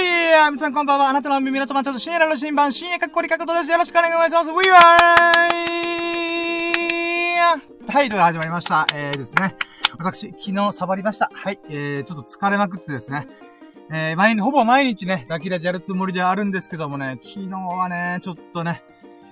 はい、皆さんこんばんは。あなたの耳の友達と深夜の新版、深夜かっこりかことです。よろしくお願いします。We are! はい、ということで始まりました。えーですね。私、昨日サボりました。はい、えー、ちょっと疲れまくってですね。えー、毎日、ほぼ毎日ね、ラキラジやるつもりではあるんですけどもね、昨日はね、ちょっとね、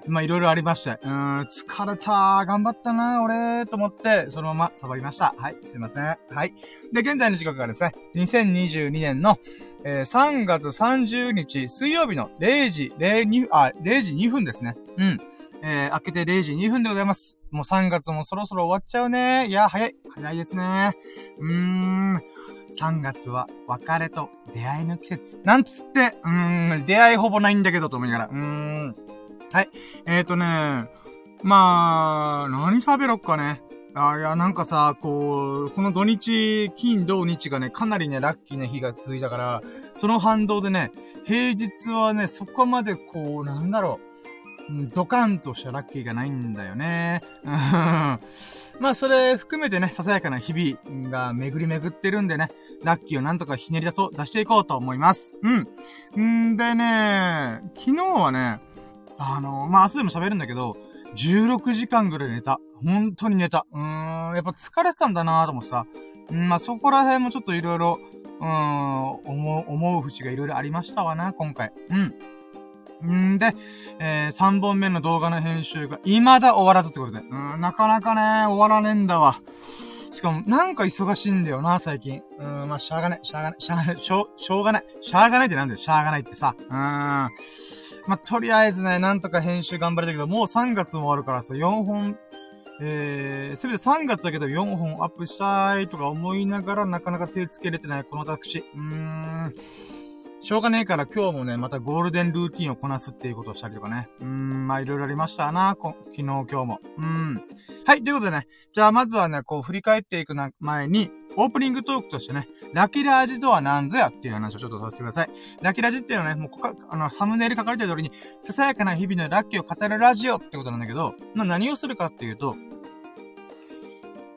まあ、いろいろありまして、うーん、疲れた、頑張ったな、俺、と思って、そのままサボりました。はい、すいません。はい。で、現在の時刻がですね、2022年の、えー、3月30日水曜日の0時02、あ、0時2分ですね。うん。えー、明けて0時2分でございます。もう3月もそろそろ終わっちゃうね。いや、早い。早いですね。うーん。3月は別れと出会いの季節。なんつって、うーん、出会いほぼないんだけどと思いながら。うーん。はい。えーとね、まあ、何喋ろっかね。あいや、なんかさ、こう、この土日、金、土日がね、かなりね、ラッキーな日が続いたから、その反動でね、平日はね、そこまでこう、なんだろう、ドカンとしたラッキーがないんだよね。まあ、それ含めてね、ささやかな日々が巡り巡ってるんでね、ラッキーをなんとかひねり出そう、出していこうと思います。うん。んでね、昨日はね、あの、まあ、明日でも喋るんだけど、16時間ぐらい寝た。本当に寝た。うーん、やっぱ疲れてたんだなと思ってさ。うん、まあ、そこら辺もちょっといろいろ、うーん、思う、思う節がいろいろありましたわな、今回。うん。んで、えー、3本目の動画の編集が未だ終わらずってことで。うん、なかなかね、終わらねえんだわ。しかも、なんか忙しいんだよな、最近。うん、まあ、しゃあがない、しゃあがない、しゃあがない、しょう、しょうがない。しゃあがないってなんだよ、しゃあがないってさ。うーん。まあ、とりあえずね、なんとか編集頑張りたけど、もう3月も終わるからさ、4本、えー、せめて3月だけど4本アップしたいとか思いながらなかなか手つけれてないこの私。うーん。しょうがねえから今日もね、またゴールデンルーティンをこなすっていうことをしたりとかね。うーん、まあいろいろありましたな、昨日今日も。うん。はい、ということでね、じゃあまずはね、こう振り返っていくな前に、オープニングトークとしてね、ラキラージとは何ぞやっていう話をちょっとさせてください。ラキラジっていうのはね、もうこか、あの、サムネイル書かれてる通りに、ささやかな日々のラッキーを語るラジオってことなんだけど、まあ、何をするかっていうと、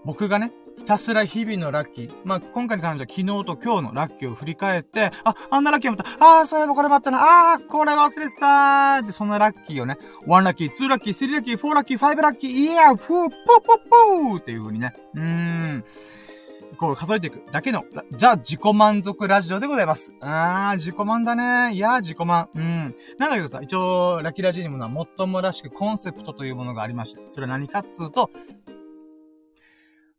僕がね、ひたすら日々のラッキー。まあ、今回に関しては昨日と今日のラッキーを振り返って、あ、あんなラッキーもあった。ああ、そういえばこれもあったな。ああ、これ忘れてたーって、そんなラッキーをね、1ラッキー、2ラッキー、3ラッキー、4ラッキー、5ラッキー、イヤー、フー、ポーポーポーっていう風にね。うーん。こう数えていくだけの、ザ・自己満足ラジオでございます。あー、自己満だね。いやー、自己満。うん。なんだけどさ、一応、ラキラジオにものは、最もらしくコンセプトというものがありまして、それは何かっつうと、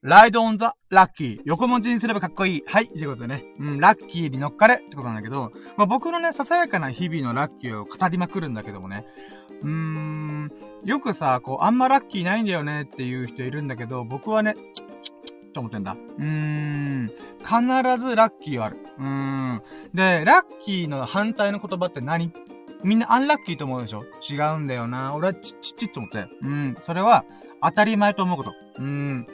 ライドオンザラッキー。横文字にすればかっこいい。はい。ということでね。うん、ラッキーに乗っかれってことなんだけど、まあ、僕のね、ささやかな日々のラッキーを語りまくるんだけどもね。うーん、よくさ、こう、あんまラッキーないんだよねっていう人いるんだけど、僕はね、と思ってんだ。うーん。必ずラッキーはある。うーん。で、ラッキーの反対の言葉って何？みんなアンラッキーと思うでしょ？違うんだよな。俺はチッチッチッと思って。うん。それは、当たり前と思うこと。うん。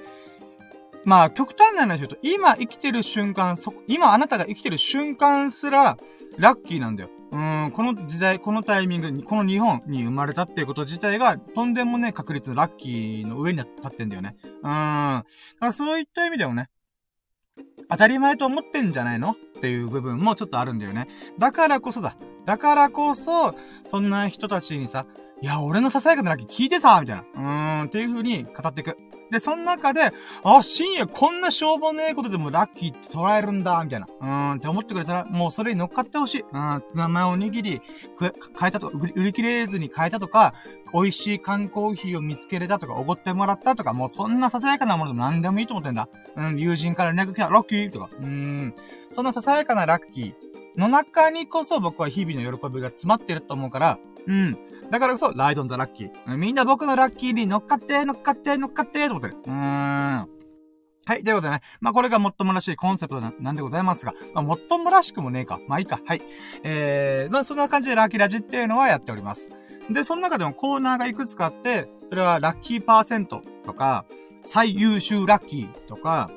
まあ、極端な話言うと、今生きてる瞬間、そ、今あなたが生きてる瞬間すら、ラッキーなんだよ。うん、この時代、このタイミングに、この日本に生まれたっていうこと自体が、とんでもね、確率、ラッキーの上に立ってんだよね。うん。だからそういった意味でもね、当たり前と思ってんじゃないのっていう部分もちょっとあるんだよね。だからこそだ。だからこそ、そんな人たちにさ、いや、俺のささやかなラッキー聞いてさ、みたいな。うーん、っていう風に語っていく。で、その中で、あ、深夜こんなしょうもねえことでもラッキーって捉えるんだ、みたいな。うーん、って思ってくれたら、もうそれに乗っかってほしい。うん、ツナマヨおにぎり、変えたとか、売り切れずに変えたとか、美味しい缶コーヒーを見つけれたとか、おごってもらったとか、もうそんなささやかなものでも何でもいいと思ってんだ。うん、友人から連絡来た、ラッキーとか。うーん、そんなささやかなラッキーの中にこそ僕は日々の喜びが詰まってると思うから、うん。だからこそ、ライドンザラッキー。みんな僕のラッキーに乗っかって、乗っかって、乗っかって、と思ってる。うーん。はい。ということでね。まあ、これがもっともらしいコンセプトなんでございますが、まあ、もっともらしくもねえか。まあ、いいか。はい。えー、まあ、そんな感じでラッキーラジっていうのはやっております。で、その中でもコーナーがいくつかあって、それはラッキーパーセントとか、最優秀ラッキーとか、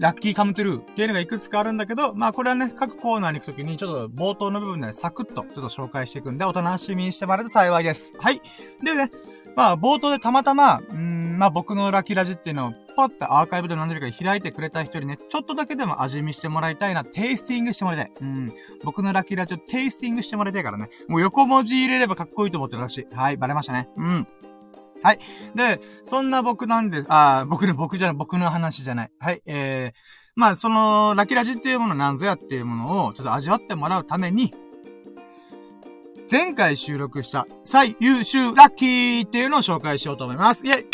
ラッキーカムトゥルーっていうのがいくつかあるんだけど、まあこれはね、各コーナーに行くときにちょっと冒頭の部分で、ね、サクッとちょっと紹介していくんで、お楽しみにしてもらえると幸いです。はい。でね、まあ冒頭でたまたま、うん、まあ僕のラッキーラジっていうのをパってアーカイブで何でか開いてくれた人にね、ちょっとだけでも味見してもらいたいな、テイスティングしてもらいたい。うん。僕のラッキーラジオテイスティングしてもらいたいからね。もう横文字入れればかっこいいと思ってるらしい。はい、バレましたね。うん。はい。で、そんな僕なんで、あ僕の、僕じゃない、僕の話じゃない。はい、えー、まあ、その、ラキラジっていうものなんぞやっていうものを、ちょっと味わってもらうために、前回収録した最優秀ラッキーっていうのを紹介しようと思います。イェイ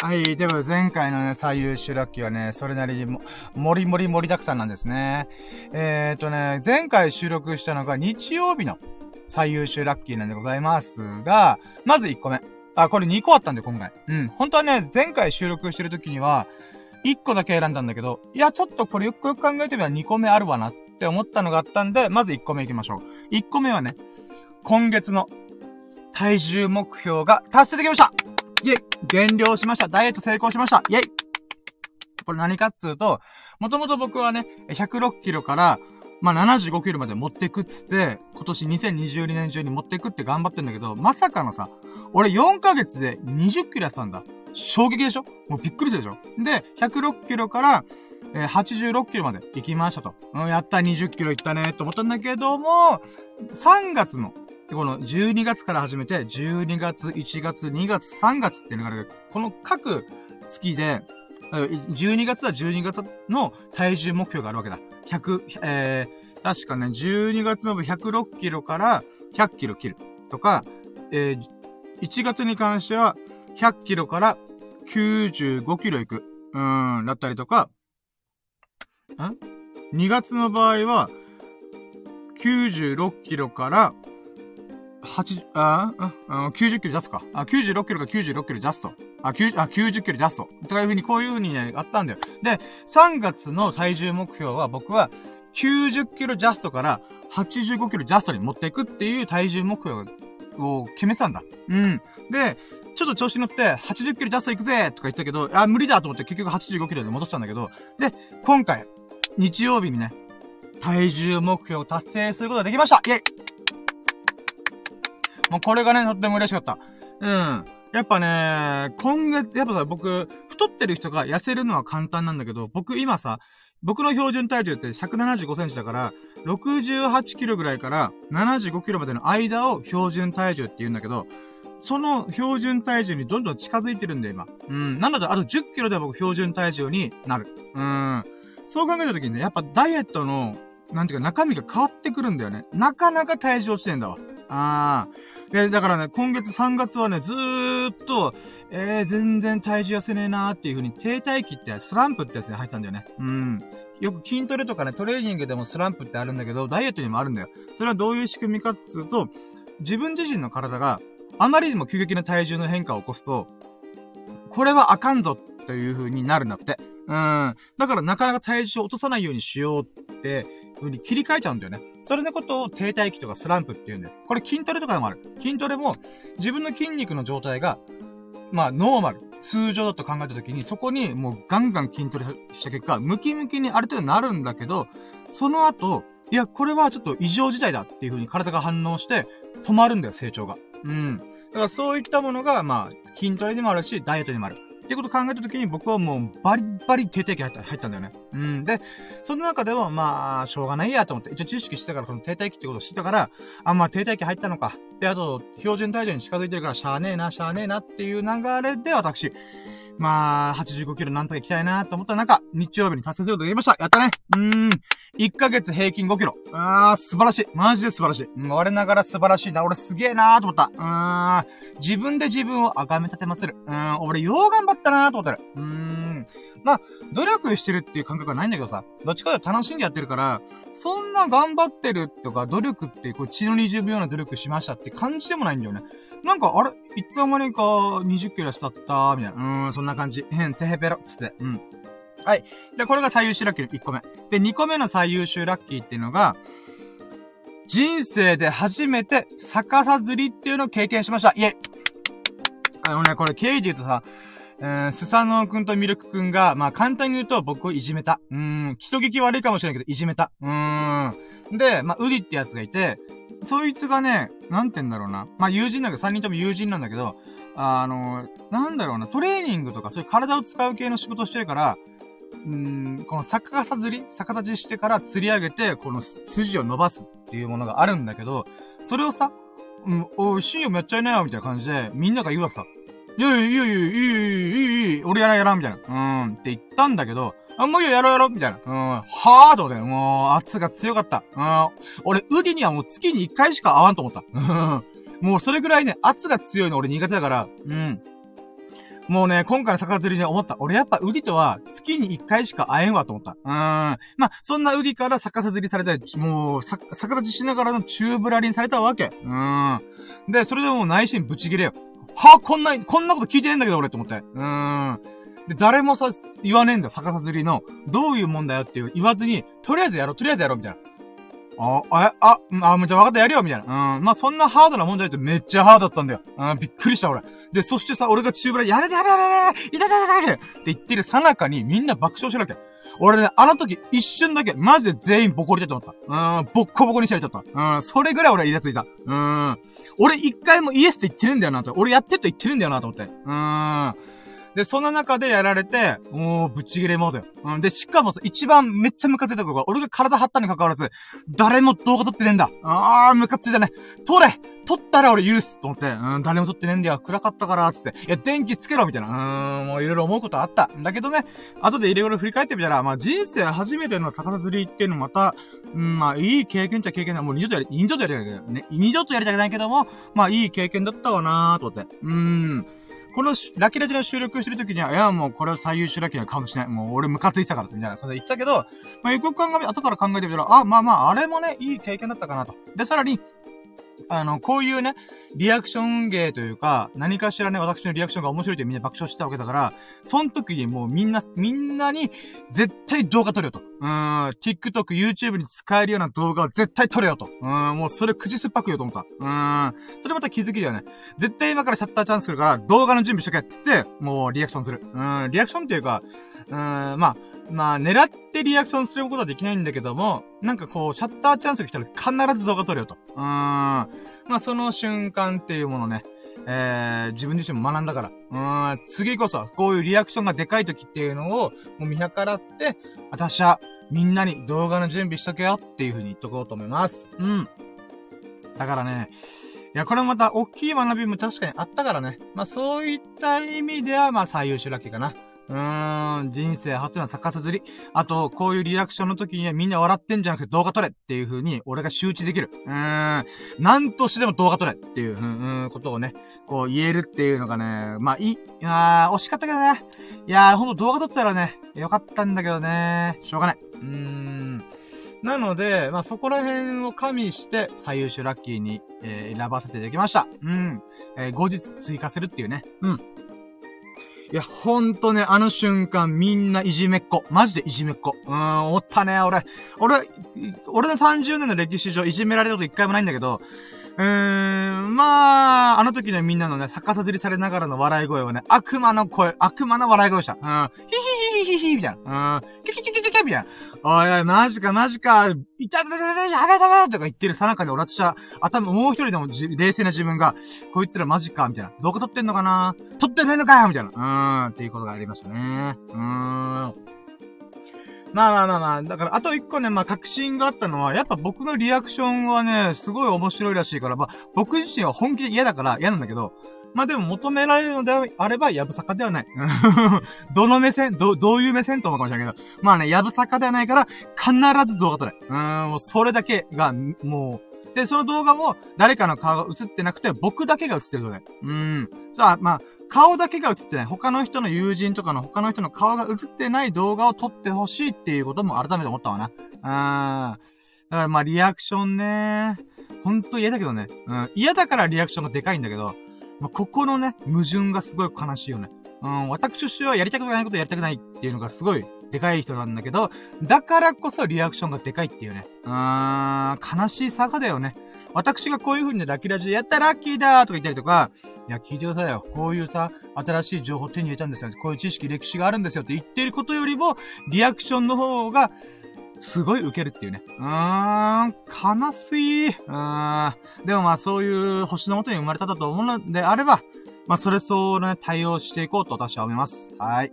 はい。では、前回のね、最優秀ラッキーはね、それなりにも、もりもり盛りだくさんなんですね。えー、とね、前回収録したのが日曜日の最優秀ラッキーなんでございますが、まず1個目。あ、これ2個あったんで、今回。うん。本当はね、前回収録してる時には、1個だけ選んだんだけど、いや、ちょっとこれよくよく考えてみれば2個目あるわなって思ったのがあったんで、まず1個目行きましょう。1個目はね、今月の体重目標が達成できましたイェイ減量しましたダイエット成功しましたイェイこれ何かっつうと、もともと僕はね、106キロから、まあ、75キロまで持ってくっつって、今年2022年中に持ってくって頑張ってんだけど、まさかのさ、俺4ヶ月で20キロやってたんだ。衝撃でしょ？もうびっくりするでしょ？で、106キロから、えー、86キロまで行きましたと。うん、やった、20キロ行ったね、と思ったんだけども、3月の、この12月から始めて、12月、1月、2月、3月っていうのがあるこの各月で、12月は12月の体重目標があるわけだ。100、えー、確かね、12月の106キロから100キロ切る。とか、えー、1月に関しては100キロから95キロ行く。うーん、だったりとか、ん ?2 月の場合は、96キロから、8、あ、あ、90キロ出すか。あ、96キロか96キロ出すと。あ、9、あ、90キロ出すと。とかいうふうに、こういうふうにね、あったんだよ。で、3月の体重目標は僕は、90キロジャストから85キロジャストに持っていくっていう体重目標を決めてたんだ。うん。で、ちょっと調子乗って、80キロジャスト行くぜとか言ったけど、あ、無理だと思って結局85キロで戻したんだけど、で、今回、日曜日にね、体重目標を達成することができましたイェイもうこれがね、とっても嬉しかった。うん。やっぱね、今月、やっぱさ、僕、太ってる人が痩せるのは簡単なんだけど、僕今さ、僕の標準体重って175センチだから、68キロぐらいから75キロまでの間を標準体重って言うんだけど、その標準体重にどんどん近づいてるんだよ、今。うん。なので、あと10キロで僕標準体重になる。うん。そう考えた時にね、やっぱダイエットの、なんていうか中身が変わってくるんだよね。なかなか体重落ちてんだわ。あーあ。で、だからね、今月3月はね、ずーっと、えー、全然体重痩せねえなーっていう風に停滞期ってスランプってやつに入ったんだよね。うん。よく筋トレとかね、トレーニングでもスランプってあるんだけど、ダイエットにもあるんだよ。それはどういう仕組みかっつうと、自分自身の体があまりにも急激な体重の変化を起こすと、これはあかんぞという風になるんだって。うん。だからなかなか体重を落とさないようにしようって風に切り替えちゃうんだよね。それのことを停滞期とかスランプって言うんだよ。これ筋トレとかでもある。筋トレも自分の筋肉の状態が、まあ、ノーマル、通常だと考えたときに、そこにもうガンガン筋トレした結果、ムキムキにある程度なるんだけど、その後、いや、これはちょっと異常事態だっていう風に体が反応して、止まるんだよ、成長が。うん。だからそういったものが、まあ、筋トレにもあるし、ダイエットにもある。ってことを考えたときに僕はもうバリバリ停滞期入った、入ったんだよね。うん。で、その中ではまあ、しょうがないやと思って、一応知識してからこの停滞期ってことを知ったから、あ、まあ停滞期入ったのか。で、あと、標準体重に近づいてるからしゃあねえな、しゃあねえなっていう流れで私、まあ、85キロなんとか行きたいなと思った中、日曜日に達成することができました。やったね。うーん。1ヶ月平均5キロ。あー、素晴らしい。マジで素晴らしい。うん、我ながら素晴らしいな。俺すげえなーと思った。うーん。自分で自分を崇め立てまつる。うーん。俺よう頑張ったなーと思ってる。うーん。まあ、努力してるっていう感覚はないんだけどさ、どっちかというと楽しんでやってるから、そんな頑張ってるとか、努力って、こう、血の20秒な努力しましたって感じでもないんだよね。なんか、あれ？いつの間にか20キロしたったみたいな。うーん、そんな感じ。へん、てへぺろ、つって。うん。はい。で、これが最優秀ラッキーの1個目。で、2個目の最優秀ラッキーっていうのが、人生で初めて逆さ釣りっていうのを経験しました。イェイあのね、これ経緯で言うとさ、えー、スサノオくんとミルクくんが、まあ簡単に言うと僕をいじめた。うーん、人聞き悪いかもしれないけど、いじめた。うーん。で、まあ、ウディってやつがいて、そいつがね、なんて言うんだろうな。まあ、友人だけど、3人とも友人なんだけど、あの、なんだろうな、トレーニングとかそういう体を使う系の仕事してるから、うん、この逆さ釣り逆立ちしてから釣り上げて、この筋を伸ばすっていうものがあるんだけど、それをさ、うん、おい、シーンやっちゃいなよ、みたいな感じで、みんなが言うわけさ。いやいやいやいや、いい、いい、いい、いい、俺やらんやらん、みたいな。うん、って言ったんだけど、あ、もういいよ、やろうやろう、みたいな。うん、はぁーと思って、もう、圧が強かった。うん、俺、ウディにはもう月に一回しか会わんと思った。うん、もうそれぐらいね、圧が強いの俺苦手だから、うん。もうね、今回の逆釣りで思った。俺やっぱウディとは月に一回しか会えんわと思った。うーん。まあ、そんなウディから逆さ釣りされたり、もう、逆立ちしながらのチューブラリンされたわけ。うーん。で、それでも内心ブチギレよ。はぁ、こんな、こんなこと聞いてねえんだけど俺って思って。うーん。で、誰もさ、言わねえんだよ、逆さ釣りの、どういうもんだよっていう言わずに、とりあえずやろう、とりあえずやろう、みたいな。あ、あ、あ、あ、むちゃ分かったやるよ、みたいな。うん。まあ、そんなハードな問題ってめっちゃハードだったんだよ。うん、びっくりした、俺。で、そしてさ、俺がチューブラやれてやれやれやれいたたたたって言ってるさなかにみんな爆笑してるわけ。俺ね、あの時一瞬だけ、マジで全員ボコりたいと思った。うん、ボッコボコにしちゃいちゃった。うん、それぐらい俺はイラついた。うん。俺一回もイエスって言ってるんだよなと。俺やってって言ってるんだよなと思って。うん。で、その中でやられて、もう、ぶちぎれモードよ。うん。で、しかもさ、一番めっちゃムカついた子が、俺が体張ったに関わらず、誰も動画撮ってねえんだ。あー、ムカついたね。撮れ撮ったら俺許すと思って、うん、誰も撮ってねえんだよ。暗かったから、つって。いや、電気つけろみたいな。うーん、もういろいろ思うことあった。だけどね、後でいろいろ振り返ってみたら、まあ人生初めての逆さ釣りっていうのまた、うん、まあいい経験っちゃ経験だ。もう二度とやり、二度とやりたくないけどね。二度とやりたくないけども、まあいい経験だったわなーと思って。うーん。このラキラジの収録してる時には、いや、もうこれは最優秀ラキラカウントしない。もう俺ムカついたから、みたいな感じで言ってたけど、まあ、よく考え、後から考えてみたら、あ、まあまあ、あれもね、いい経験だったかなと。で、さらに、あの、こういうね、リアクション芸というか、何かしらね、私のリアクションが面白いってみんな爆笑してたわけだから、その時にもうみんな、みんなに、絶対動画撮れよと。うん、TikTok、YouTube に使えるような動画を絶対撮れよと。うん、もうそれ口酸っぱくよと思った。うん、それまた気づきだよね。絶対今からシャッターチャンス来るから、動画の準備しとけっつって、もうリアクションする。うん、リアクションっていうか、うん、まあ、まあ、狙ってリアクションすることはできないんだけども、なんかこう、シャッターチャンスが来たら必ず動画撮れよと。うーん。まあ、その瞬間っていうものね、えー、自分自身も学んだから。うーん、次こそ、こういうリアクションがでかい時っていうのを、もう見計らって、私は、みんなに動画の準備しとけよっていう風に言っとこうと思います。うん。だからね、いや、これまた大きい学びも確かにあったからね。まあそういった意味では、まあ最優秀ラッキーかな。うーん、人生初の逆さずり。あと、こういうリアクションの時にはみんな笑ってんじゃなくて動画撮れっていう風に俺が周知できる。うーん、なんとしてでも動画撮れっていう、うん、うん、ことをね、こう言えるっていうのがね、まあいい、いやー、惜しかったけどね。いやー、ほんと動画撮ってたらね、よかったんだけどね、しょうがない。うーん。なので、まあ、そこら辺を加味して、最優秀ラッキーに、えー、選ばせていただきました。うん。えー、後日追加するっていうね。うん。いや、ほんとね、あの瞬間みんないじめっ子。マジでいじめっ子。うーん、おったね、俺。俺、俺の30年の歴史上いじめられたこと一回もないんだけど、うーん、まあ、あの時ね、みんなのね、逆さずりされながらの笑い声はね、悪魔の声、悪魔の笑い声でした。うん、ヒヒヒヒヒヒみたいな。うん、キキキキキキみたいな。おいおい、マジかマジか、いたたたたやべやべとか言ってるさなかに俺たちは、頭、もう一人でも冷静な自分が、こいつらマジかみたいな。動画撮ってんのかな撮ってないのかよみたいな。うーん、っていうことがありましたね。うーん。まあまあまあまあ、だから、あと一個ね、まあ、確信があったのは、やっぱ僕のリアクションはね、すごい面白いらしいから、まあ、僕自身は本気で嫌だから嫌なんだけど、まあでも求められるのであれば、やぶさかではない。どの目線ど、どういう目線と思うかもしれないけど。まあね、やぶさかではないから、必ず動画撮れ。うん、もうそれだけが、もう、で、その動画も、誰かの顔が映ってなくて、僕だけが映ってる動画。うん。じゃあ、まあ、顔だけが映ってない。他の人の友人とかの他の人の顔が映ってない動画を撮ってほしいっていうことも改めて思ったわな。うん。だからまあ、リアクションね。ほんと嫌だけどね。うん。嫌だからリアクションがでかいんだけど、まあ、ここのね、矛盾がすごい悲しいよね。うん、私としてはやりたくないことやりたくないっていうのがすごいでかい人なんだけど、だからこそリアクションがでかいっていうね。うーん、悲しい差がだよね。私がこういう風に、ラッキーラジやったらラッキーだーとか言ったりとか、いや、聞いてくださいよ。こういうさ、新しい情報手に入れたんですよ。こういう知識、歴史があるんですよって言ってることよりも、リアクションの方が、すごい受けるっていうね。うーん、悲しい。うーん。でもまあそういう星の元に生まれただと思うのであれば、まあ、それ相応のね、対応していこうと私は思います。はい。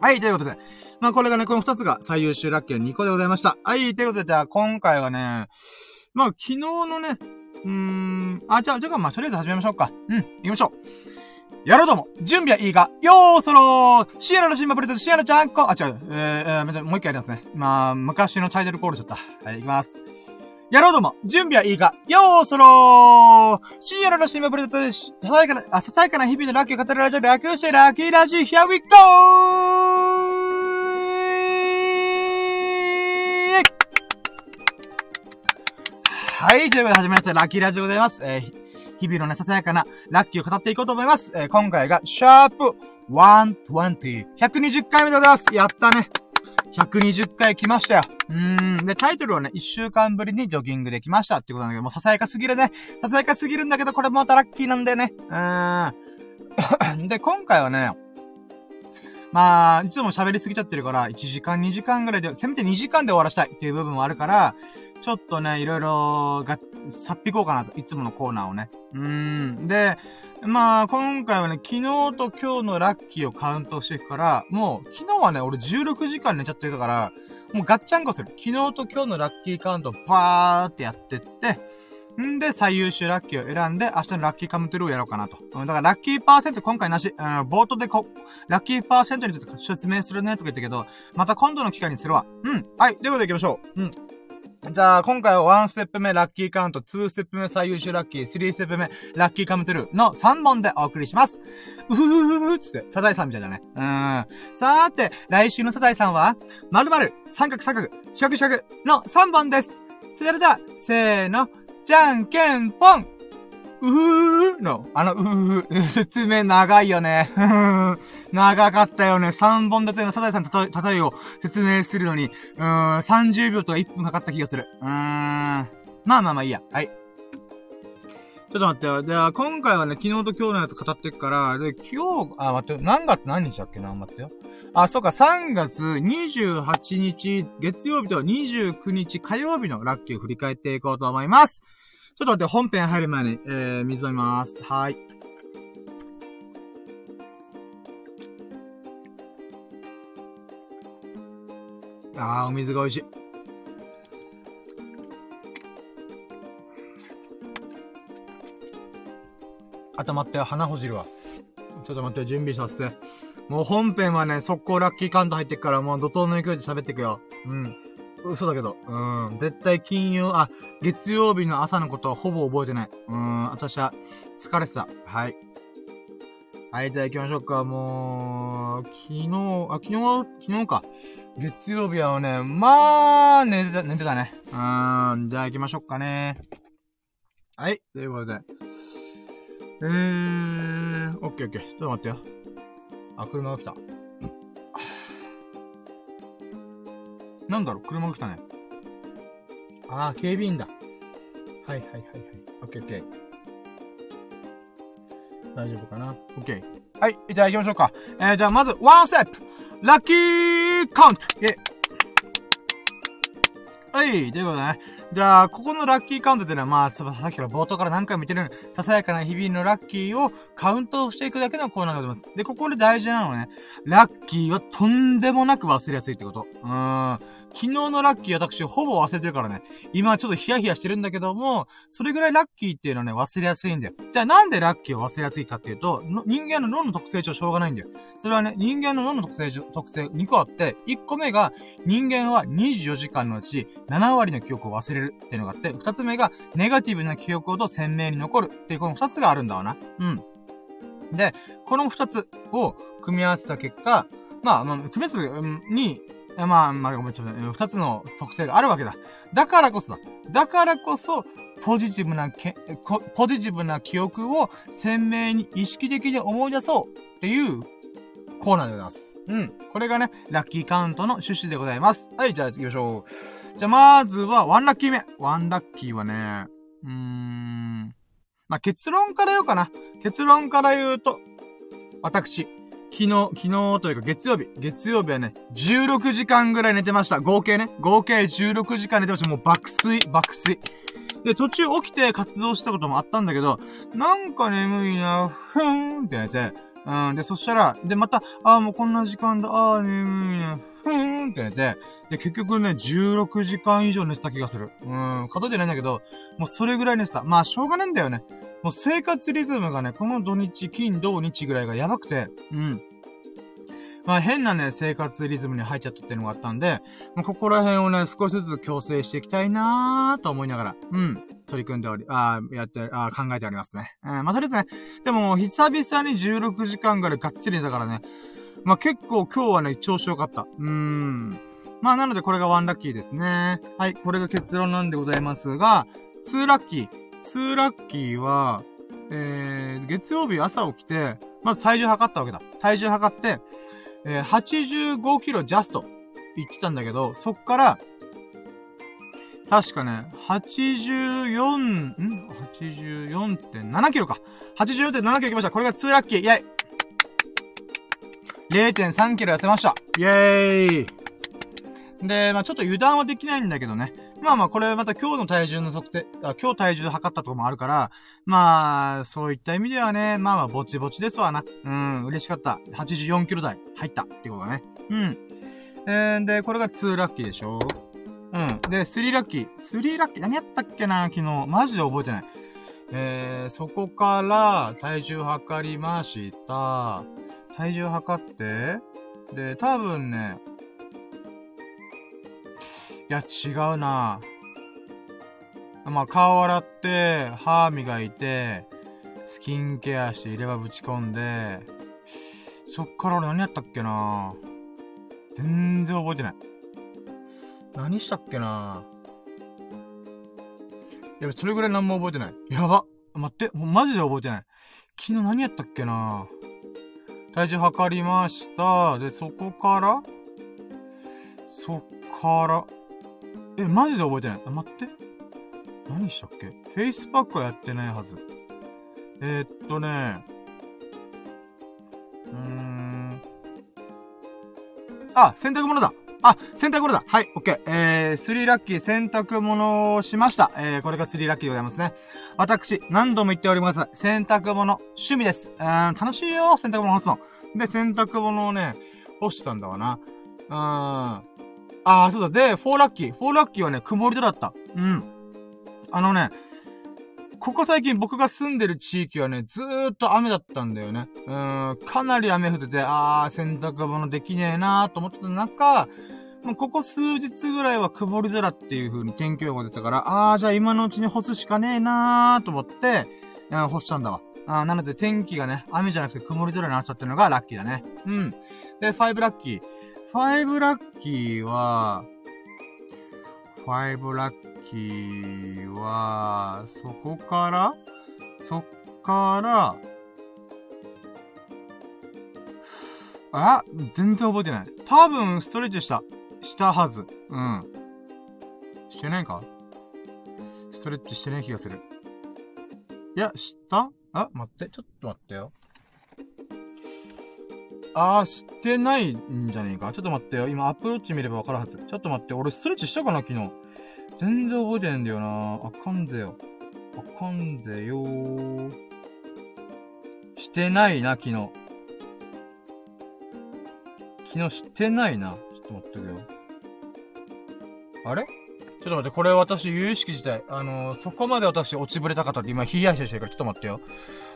はい、ということで。まあ、これがね、この二つが最優秀ラッキーの2個でございました。はい、ということで、じゃあ、今回はね、まあ、昨日のね、うーん、あ、じゃあ、じゃあ、まあ、とりあえず始めましょうか。うん、行きましょう。やろうども、準備はいいかよーそろーシアラの新馬プレゼント、シアラちゃんこあ、違う、えー、えー、もう一回やりますね。まあ、昔のタイトルコールしちゃった。はい、行きます。やろうども、準備はいいかよーそろー深夜の新聞プレゼント、ささやかな、あ、ささやかな日々のラッキーを語るラジオ、楽してラッキーラジー、here we go! はい、ということで始めました、ラッキーラジオでございます。えー、日々のね、ささやかなラッキーを語っていこうと思います。えー、今回が、シャープ120、120回目でございます。やったね。120回来ましたよ。うーん。で、タイトルはね、1週間ぶりにジョギングできましたってことなんだけど、もうささやかすぎるね。ささやかすぎるんだけど、これもまたラッキーなんだよね。うーん。で、今回はね、まあ、いつも喋りすぎちゃってるから、1時間、2時間ぐらいで、せめて2時間で終わらしたいっていう部分もあるから、ちょっとね、いろいろが、さっぴこうかなと、いつものコーナーをね。うーん。で、まあ、今回はね、昨日と今日のラッキーをカウントしていくから、もう、昨日はね、俺16時間寝ちゃってたから、もうガッチャンコする。昨日と今日のラッキーカウントをバーってやってって、んで、最優秀ラッキーを選んで、明日のラッキーカムトゥルーをやろうかなと。だから、ラッキーパーセント今回なし。うん、冒頭でこ、ラッキーパーセントについて説明するねとか言ったけど、また今度の機会にするわ。うん。はい。ということで行きましょう。うん。じゃあ、今回は1ステップ目ラッキーカウント、2ステップ目最優秀ラッキー、3ステップ目ラッキーカムトゥルーの3本でお送りします。うふふふふつって、サザエさんみたいだね。うん。さーて、来週のサザエさんは、〇〇、三角三角、四角四角の3本です。それでは、せーの、じゃんけんぽんうふーの、あの、うふふ、説明長いよね。長かったよね。3本立てのサザエさんたたえを説明するのに、うーん、30秒とか1分かかった気がする。うーん。まあまあまあいいや。はい。ちょっと待ってよ。では、今回はね、昨日と今日のやつ語ってっから、で、今日、あ、待って何月何日だっけな待ってよ。あ、そうか、3月28日、月曜日と29日火曜日のラッキーを振り返っていこうと思います。ちょっと待って、本編入る前に、えー、水飲みます。はい。あー、お水が美味しい。あと待って、鼻ほじるわ。ちょっと待って、準備させて。もう本編はね、速攻ラッキーカウント入ってっから、もう怒涛の勢いで喋ってくよ。うん。嘘だけど。うん。絶対金曜、あ、月曜日の朝のことはほぼ覚えてない。うん。私は疲れてた。はい。はい、じゃあ行きましょうか。もう、昨日、あ、昨日、昨日か。月曜日はね、まあ、寝てた、寝てたね。うーん。じゃあ行きましょうかね。はい、ということで。えー、オッケーオッケー。ちょっと待ってよ。あ、車が来た。なんだろう？車が来たね。ああ、警備員だ。はいはいはいはい。オッケーオッケー。大丈夫かな？オッケー。はい。じゃあ行きましょうか。えー、じゃあまず、ワンステップラッキーカウントイェはい。ということでね。じゃあ、ここのラッキーカウントっていうのは、まあ、さっきから冒頭から何回も言ってるように、ささやかな日々のラッキーをカウントしていくだけのコーナーがございます。で、ここで大事なのはね、ラッキーはとんでもなく忘れやすいってこと。うーん。昨日のラッキー私ほぼ忘れてるからね。今ちょっとヒヤヒヤしてるんだけども、それぐらいラッキーっていうのはね、忘れやすいんだよ。じゃあなんでラッキーを忘れやすいかっていうと、人間の脳の特性上しょうがないんだよ。それはね、人間の脳の特性上、特性2個あって、1個目が人間は24時間のうち7割の記憶を忘れるっていうのがあって、2つ目がネガティブな記憶ほど鮮明に残るっていうこの2つがあるんだわな。うん。で、この2つを組み合わせた結果、まあ、まあ、組み合わせに、まあ、まあ、ごめん、ちょっと、二つの特性があるわけだ。だからこそだ。だからこそ、ポジティブなけ、ポジティブな記憶を鮮明に意識的に思い出そうっていうコーナーでございます。うん。これがね、ラッキーカウントの趣旨でございます。はい、じゃあ行きましょう。じゃあまずは、ワンラッキー目。ワンラッキーはね、うーん。まあ、結論から言うかな。結論から言うと、私、昨日、昨日というか月曜日。月曜日はね、16時間ぐらい寝てました。合計ね。合計16時間寝てました。もう爆睡、爆睡。で、途中起きて活動したこともあったんだけど、なんか眠いな、ふーんってやつて、うん、で、そしたら、で、また、ああ、もうこんな時間だ、ああ、眠いな、ふーんってやつて、で、結局ね、16時間以上寝てた気がする。うん、数えてないんだけど、もうそれぐらい寝てた。まあ、しょうがないんだよね。もう生活リズムがね、この土日、金、土日ぐらいがやばくて、うん。まあ変なね、生活リズムに入っちゃったっていうのがあったんで、もうここら辺をね、少しずつ強制していきたいなーと思いながら、うん、取り組んでおり、あやって、あ考えておりますね。えー、まあとりあえずね、でも久々に16時間ぐらいがっつりだからね、まあ結構今日はね、調子良かった。うーん。まあなのでこれがワンラッキーですね。はい、これが結論なんでございますが、ツーラッキー。ツーラッキーは、えー、月曜日朝起きて、まず体重測ったわけだ。体重測って、えー、85キロジャスト言ってたんだけど、そっから、確かね、84、ん ?84.7 キロか。84.7キロ行きました。これが2ラッキー。イェイ !0.3 キロ痩せました。イェーイで、まあちょっと油断はできないんだけどね。まあまあ、これまた今日の体重の測定、あ今日体重測ったとこもあるから、まあ、そういった意味ではね、まあまあ、ぼちぼちですわな。うん、嬉しかった。84キロ台入ったっていうことだね。うん。えー、で、これが2ラッキーでしょ？うん。で、3ラッキー。3ラッキー何やったっけな？昨日。マジで覚えてない。えー、そこから、体重測りました。体重測って、で、多分ね、いや、違うなまあ、顔洗って、歯磨いて、スキンケアして入れ歯ぶち込んで、そっから俺何やったっけな全然覚えてない。何したっけないや、それぐらい何も覚えてない。やば。待って、もうマジで覚えてない。昨日何やったっけな体重測りました。で、そこからそっから、え、マジで覚えてない。あ、待って。何したっけ？フェイスパックはやってないはず。えー、っとね、うーん。あ、洗濯物だあ、洗濯物だはい、オッケー。えー、3ラッキー洗濯物をしました。えー、これが3ラッキーでございますね。私、何度も言っております。洗濯物、趣味です。うん、楽しいよ、洗濯物干すの。で、洗濯物をね、干したんだわな。うーん。ああ、そうだ。で、4ラッキー。4ラッキーはね、曇り空だった。うん。あのね、ここ最近僕が住んでる地域はね、ずーっと雨だったんだよね。うん、かなり雨降ってて、あー、洗濯物できねえなーと思ってた中、もうここ数日ぐらいは曇り空っていう風に天気予報出たから、あー、じゃあ今のうちに干すしかねえなーと思って、干したんだわ。あなので天気がね、雨じゃなくて曇り空になっちゃってるのがラッキーだね。うん。で、5ラッキー。ファイブラッキーは、ファイブラッキーは、そこからそっから、あ全然覚えてない。多分、ストレッチした。したはず。うん。してないか？ストレッチしてない気がする。いや、した？あ、待って、ちょっと待ってよ。あー、してないんじゃねえか？ちょっと待ってよ。今、アップローチ見ればわかるはず。ちょっと待って。俺、ストレッチしたかな？昨日。全然覚えてないんだよな。あかんぜよ。あかんぜよー。してないな、昨日。昨日してないな。ちょっと待ってくよ。あれ？ちょっと待って、これ私、有意識自体。あのー、そこまで私落ちぶれた方って今、ヒヤヒヤしてるから、ちょっと待ってよ。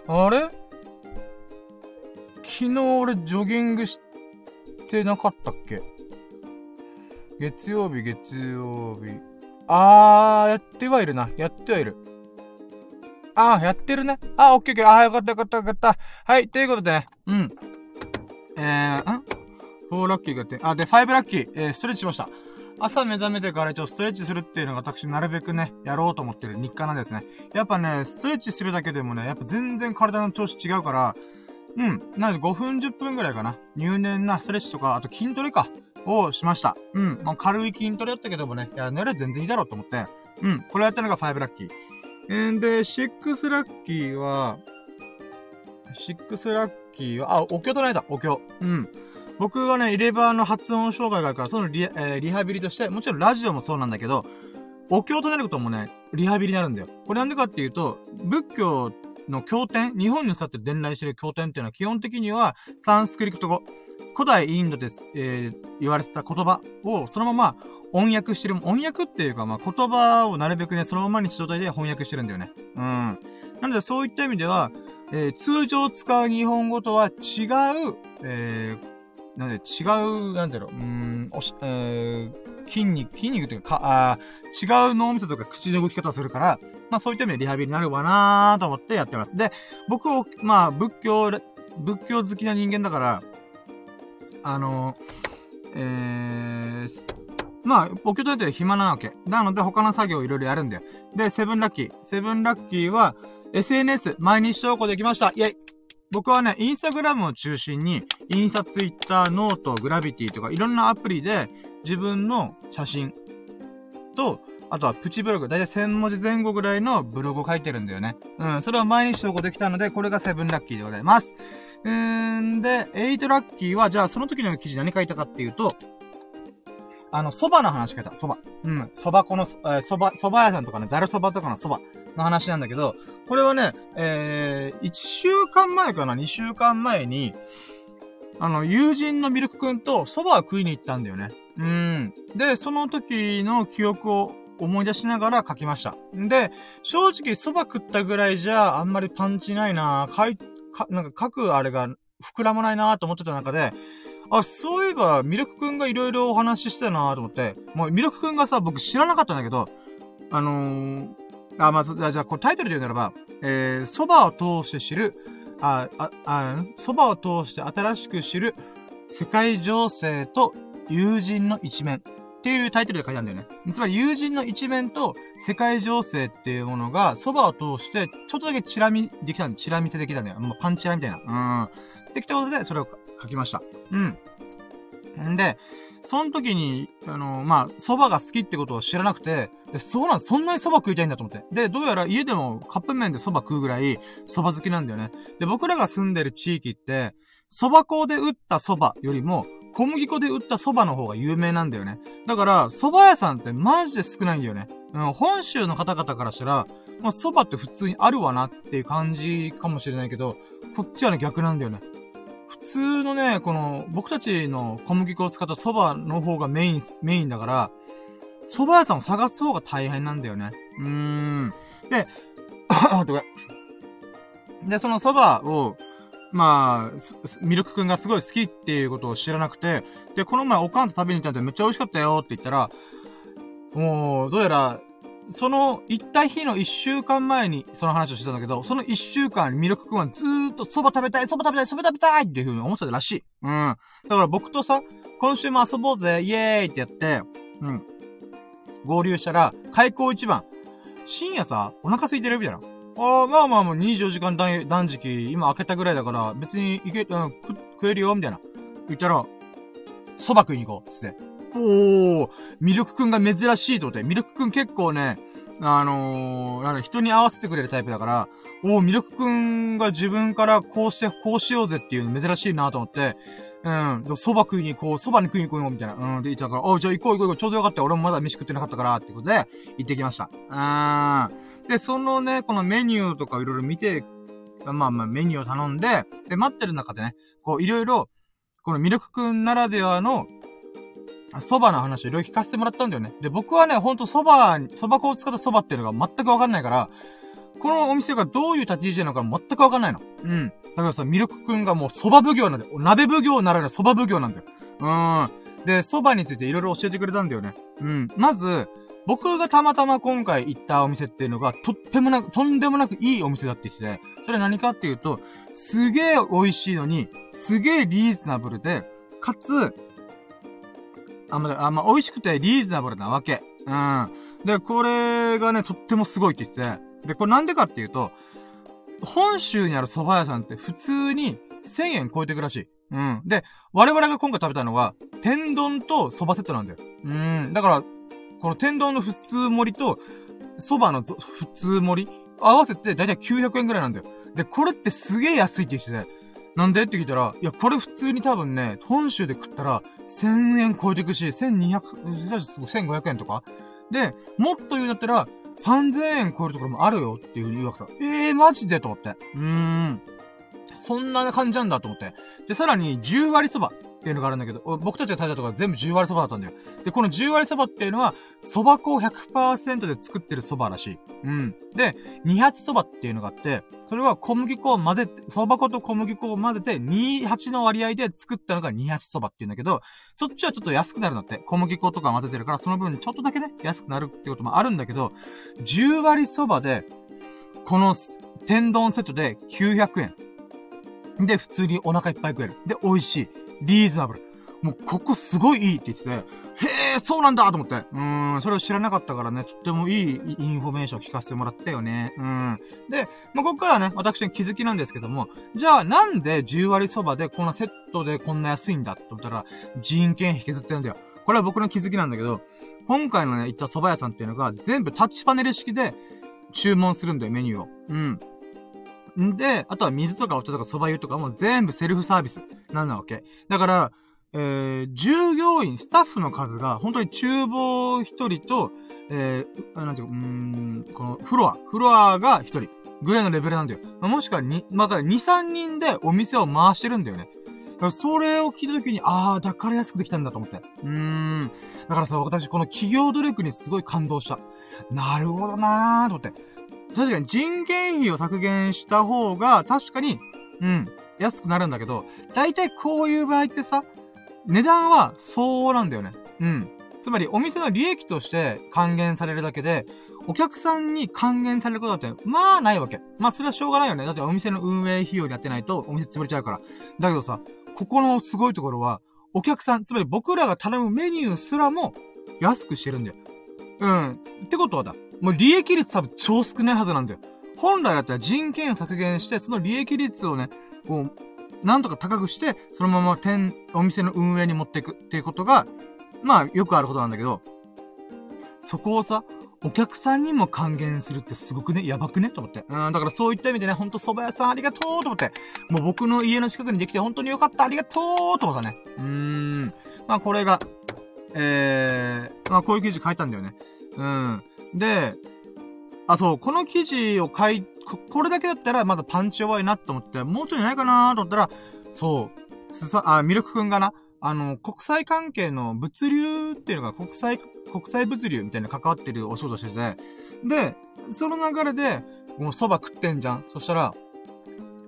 あれ？昨日俺ジョギングしてなかったっけ？月曜日、月曜日。あー、やってはいるな。やってはいる。あー、やってるね。あー、オッケーオッケー。あー、よかったよかったよかった。はい、ということでね。うん。えー、ん ?4 ラッキーがやって、あ、で、5ラッキー、えー、ストレッチしました。朝目覚めてから一応ストレッチするっていうのが私なるべくね、やろうと思ってる日課なんですね。やっぱね、ストレッチするだけでもね、やっぱ全然体の調子違うから、うん。なので5分10分ぐらいかな。入念なストレッチとか、あと筋トレか。をしました。うん。まあ、軽い筋トレやったけどもね、いや、寝れ全然いいだろうと思って。うん。これやったのが5ラッキー。えんで、6ラッキーは、6ラッキーは、あ、お経唱えた、お経。うん。僕はね、レバーの発音障害があるから、そのリ,、えー、リハビリとして、もちろんラジオもそうなんだけど、お経を唱えることもね、リハビリになるんだよ。これなんでかっていうと、仏教の経典、日本に去って伝来してる経典っていうのは基本的にはサンスクリプト語、古代インドです、えー、言われてた言葉をそのまま翻訳してる、翻訳っていうか、まあ、言葉をなるべくね、そのままに状態で翻訳してるんだよね。うん。なので、そういった意味では、えー、通常使う日本語とは違う、えー、なんで、違う、なんだろう、うん、おし、えー、筋肉、筋肉というか、か、あ違う脳みそとか口の動き方をするから、まあそういった意味でリハビリになるわなーと思ってやってます。で、僕を、まあ仏教、仏教好きな人間だから、あの、えー、まあ、お経とやってる暇なわけ。なので他の作業をいろいろやるんだよ。で、セブンラッキー。セブンラッキーは、SNS、毎日投稿できました。イェイ僕はね、インスタグラムを中心に、インスタ、ツイッター、ノート、グラビティとかいろんなアプリで自分の写真と、あとはプチブログ、だいたい1000文字前後ぐらいのブログを書いてるんだよね。うん、それは毎日投稿できたので、これがセブンラッキーでございます。うーんで、8ラッキーは、じゃあその時の記事何書いたかっていうと、あの、蕎麦の話書いた。蕎麦。うん。蕎麦粉の、えー、蕎麦、蕎麦屋さんとかね、ざる蕎麦とかの蕎麦の話なんだけど、これはね、えー、1週間前かな ?2 週間前に、あの、友人のミルクくんと蕎麦を食いに行ったんだよね。うん。で、その時の記憶を思い出しながら書きました。で、正直蕎麦食ったぐらいじゃあんまりパンチないなかい、か、なんか書くあれが膨らまないなと思ってた中で、あ、そういえば、ミルクくんがいろいろお話ししてたなと思って、もうミルクくんがさ、僕知らなかったんだけど、あのー、あ、まず、じゃあ、これタイトルで言うならば、えー、蕎麦を通して知る、あ、あ、あ、蕎麦を通して新しく知る、世界情勢と友人の一面っていうタイトルで書いてあるんだよね。つまり友人の一面と世界情勢っていうものが蕎麦を通してちょっとだけチラ見できたんチラ見せできたんだよ。もうパンチラみたいな。うん。できたことでそれを書きました。うん。んで、その時に、あの、まあ、蕎麦が好きってことを知らなくて、でそうなんそんなに蕎麦食いたいんだと思って。で、どうやら家でもカップ麺で蕎麦食うぐらい蕎麦好きなんだよね。で、僕らが住んでる地域って、蕎麦粉で打った蕎麦よりも、小麦粉で打った蕎麦の方が有名なんだよね。だから、蕎麦屋さんってマジで少ないんだよね。うん、本州の方々からしたら、まあ、蕎麦って普通にあるわなっていう感じかもしれないけど、こっちはね、逆なんだよね。普通のね、この、僕たちの小麦粉を使った蕎麦の方がメイン、メインだから、蕎麦屋さんを探す方が大変なんだよね。うーん。で、で、その蕎麦を、まあ、ミルクくんがすごい好きっていうことを知らなくて、で、この前おかんと食べに行ったんでめっちゃ美味しかったよって言ったら、もう、どうやら、その、行った日の一週間前にその話をしてたんだけど、その一週間ミルクくんはずーっと蕎麦食べたい、蕎麦食べたい、蕎麦食べたいっていう風に思ってたらしい。うん。だから僕とさ、今週も遊ぼうぜ、イエーイってやって、うん。合流したら、開口一番。深夜さ、お腹空いてるみたいな。ああ、まあまあもう24時間断食、今開けたぐらいだから、別にいけ、うん、食えるよ、みたいな。言ったら、蕎麦食いに行こう、つって。おー、ミルクくんが珍しいと思って。ミルクくん結構ね、あのー、なん人に合わせてくれるタイプだから、おー、ミルクくんが自分からこうして、こうしようぜっていうの珍しいなと思って、うん、蕎麦食いに行こう、蕎麦に食いに行こう、みたいな。うん、で言ったから、おじゃあ行こう行こう行こう、ちょうどよかった俺もまだ飯食ってなかったから、ってことで、行ってきました。うん。で、そのね、このメニューとかいろいろ見て、まあまあメニューを頼んで、で、待ってる中でね、こういろいろ、このミルクくんならではの、蕎麦の話をいろいろ聞かせてもらったんだよね。で、僕はね、ほんと蕎麦、蕎麦粉を使った蕎麦っていうのが全くわかんないから、このお店がどういう立ち位置なのか全くわかんないの。うん。だからさ、ミルクくんがもう蕎麦奉行なんだよ。鍋奉行ならぬ蕎麦奉行なんだよ。うん。で、蕎麦についていろいろ教えてくれたんだよね。うん。まず、僕がたまたま今回行ったお店っていうのが、とってもなく、とんでもなくいいお店だって言って、それ何かっていうと、すげえ美味しいのに、すげえリーズナブルで、かつ、あ、まあ、ま、美味しくてリーズナブルなわけ。うん。で、これがね、とってもすごいって言ってて、で、これなんでかっていうと、本州にある蕎麦屋さんって普通に1000円超えてくらしい。うん。で、我々が今回食べたのは、天丼と蕎麦セットなんだよ。うん。だから、この天丼の普通盛りと、蕎麦の普通盛り、合わせてだいたい900円ぐらいなんだよ。で、これってすげえ安いって言ってて、なんで？って聞いたら、いや、これ普通に多分ね、本州で食ったら、1000円超えていくし、1200、1500円とかで、もっと言うんだったら、3000円超えるところもあるよっていうふうに言うわけさ。えー、マジで？と思って。うーん。そんな感じなんだと思って。で、さらに、10割そばっていうのがあるんだけど、僕たちが食べたところ全部10割そばだったんだよ。で、この10割そばっていうのは、蕎麦粉を100%で作ってる蕎麦らしい。うん。で、二八蕎麦っていうのがあって、それは小麦粉を混ぜて、蕎麦粉と小麦粉を混ぜて、28の割合で作ったのが二八蕎麦っていうんだけど、そっちはちょっと安くなるんだって。小麦粉とか混ぜてるから、その分ちょっとだけね、安くなるってこともあるんだけど、10割蕎麦で、この天丼セットで900円。で、普通にお腹いっぱい食える。で、美味しい。リーズナブル。もう、ここすごいいいって言ってて、へえ、そうなんだと思って。うん、それを知らなかったからね、とってもいいインフォメーションを聞かせてもらったよね。うん。で、まあ、ここからね、私の気づきなんですけども、じゃあなんで10割そばでこんなセットでこんな安いんだって思ったら、人件費削ってるんだよ。これは僕の気づきなんだけど、今回のね、行った蕎麦屋さんっていうのが、全部タッチパネル式で注文するんだよ、メニューを。うん。んで、あとは水とかお茶とか蕎麦湯とかも全部セルフサービスなんなわけ。だから、えー、従業員、スタッフの数が、本当に厨房一人と、えー、なんていうか、うん、このフロア、フロアが一人ぐらいのレベルなんだよ。もしくはに、また、二、三人でお店を回してるんだよね。それを聞いたときに、あー、だから安くできたんだと思って。うーん。だからさ、私、この企業努力にすごい感動した。なるほどなーと思って。確かに人件費を削減した方が、確かに、うん、安くなるんだけど、大体こういう場合ってさ、値段は相応なんだよね。うん。つまり、お店の利益として還元されるだけで、お客さんに還元されることだって、まあないわけ。まあそれはしょうがないよね。だってお店の運営費用にやってないとお店潰れちゃうから。だけどさ、ここのすごいところは、お客さん、つまり僕らが頼むメニューすらも安くしてるんだよ。うん。ってことはだ。もう利益率多分超少ないはずなんだよ。本来だったら人件を削減して、その利益率をね、こう、なんとか高くして、そのまま店、お店の運営に持っていくっていうことが、まあ、よくあることなんだけど、そこをさ、お客さんにも還元するってすごくね、やばくね？と思って。うん、だからそういった意味でね、ほんと蕎麦屋さんありがとうと思って。もう僕の家の近くにできて本当によかったありがとうと思ったね。うーん。まあこれが、えー、まあこういう記事書いたんだよね。うん。で、あ、そう、この記事を書い、これだけだったらまだパンチ弱いなと思って、もうちょいないかなと思ったら、そう、すさ、あ、ミルクくんがな、あの、国際関係の物流っていうのが国際、国際物流みたいな関わってるお仕事してて、で、その流れで、もう蕎麦食ってんじゃん。そしたら、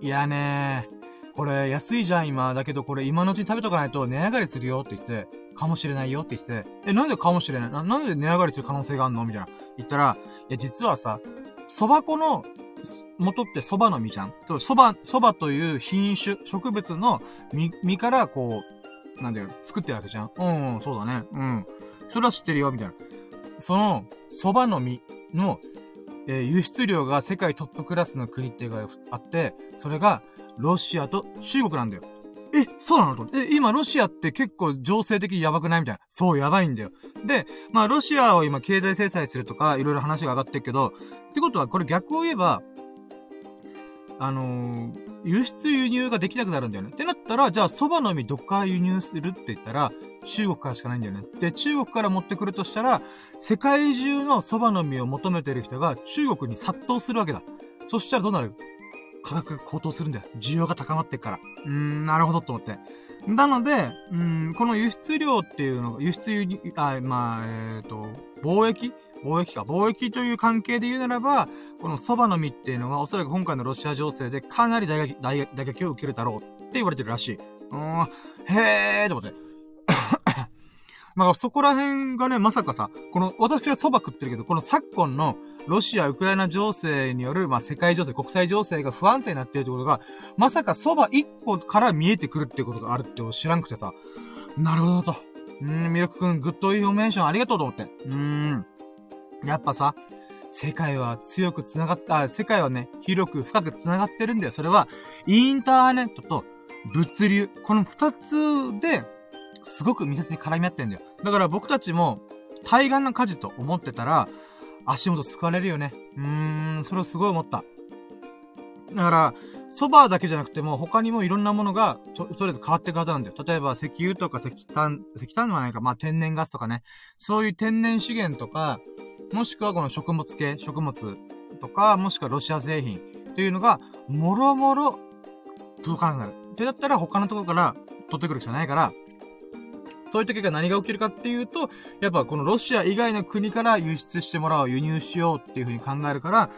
いやねこれ安いじゃん今。だけどこれ今のうちに食べとかないと値上がりするよって言って、かもしれないよって言ってて、え、なんでかもしれない？ななんで値上がりする可能性があんの？みたいな。言ったら、いや、実はさ、蕎麦粉の元って蕎麦の実じゃんそう、蕎麦、蕎麦という品種、植物の実、実からこう、なんだよ、作ってるわけじゃんうん、うん、そうだね。うん。それは知ってるよ、みたいな。その、蕎麦の実の、えー、輸出量が世界トップクラスの国っていうがあって、それが、ロシアと中国なんだよ。え、そうなの？と。え、今ロシアって結構情勢的にやばくない？みたいな。そう、やばいんだよ。で、まあロシアを今経済制裁するとか、いろいろ話が上がってるけど、ってことはこれ逆を言えば、あのー、輸出輸入ができなくなるんだよね。ってなったら、じゃあ蕎麦の実どっから輸入するって言ったら、中国からしかないんだよね。で、中国から持ってくるとしたら、世界中の蕎麦の実を求めてる人が中国に殺到するわけだ。そしたらどうなる？価格が高騰するんだよ。需要が高まってから。うーん、なるほどと思って。なので、うん、この輸出量っていうのが、輸出輸入、あ、まあ、えっ、ー、と、貿易？貿易か。貿易という関係で言うならば、この蕎麦の実っていうのは、おそらく今回のロシア情勢でかなり打撃、打撃を受けるだろうって言われてるらしい。うん、へーと思って。まあ、そこら辺がね、まさかさ、この、私は蕎麦食ってるけど、この昨今の、ロシア、ウクライナ情勢による、まあ、世界情勢、国際情勢が不安定になっているってことが、まさか蕎麦一個から見えてくるってことがあるって知らんくてさ、なるほどと。うん、ミルクくん、 good information ありがとうと思って。うん。やっぱさ、世界は強く繋がった、世界はね、広く深く繋がってるんだよ。それは、インターネットと物流、この二つで、すごく密接に絡み合ってんだよ。だから僕たちも、対岸な火事と思ってたら、足元救われるよね。うーん、それをすごい思った。だから、蕎麦だけじゃなくても、他にもいろんなものが、と、とりあえず変わっていくはずなんだよ。例えば、石油とか石炭、石炭ではないか、まあ天然ガスとかね。そういう天然資源とか、もしくはこの食物系、食物とか、もしくはロシア製品っていうのが、もろもろ届かなくなる。ってだったら他のところから取ってくるしかないから、そういう時が何が起きるかっていうと、やっぱこのロシア以外の国から輸出してもらおう、輸入しようっていう風に考えるから、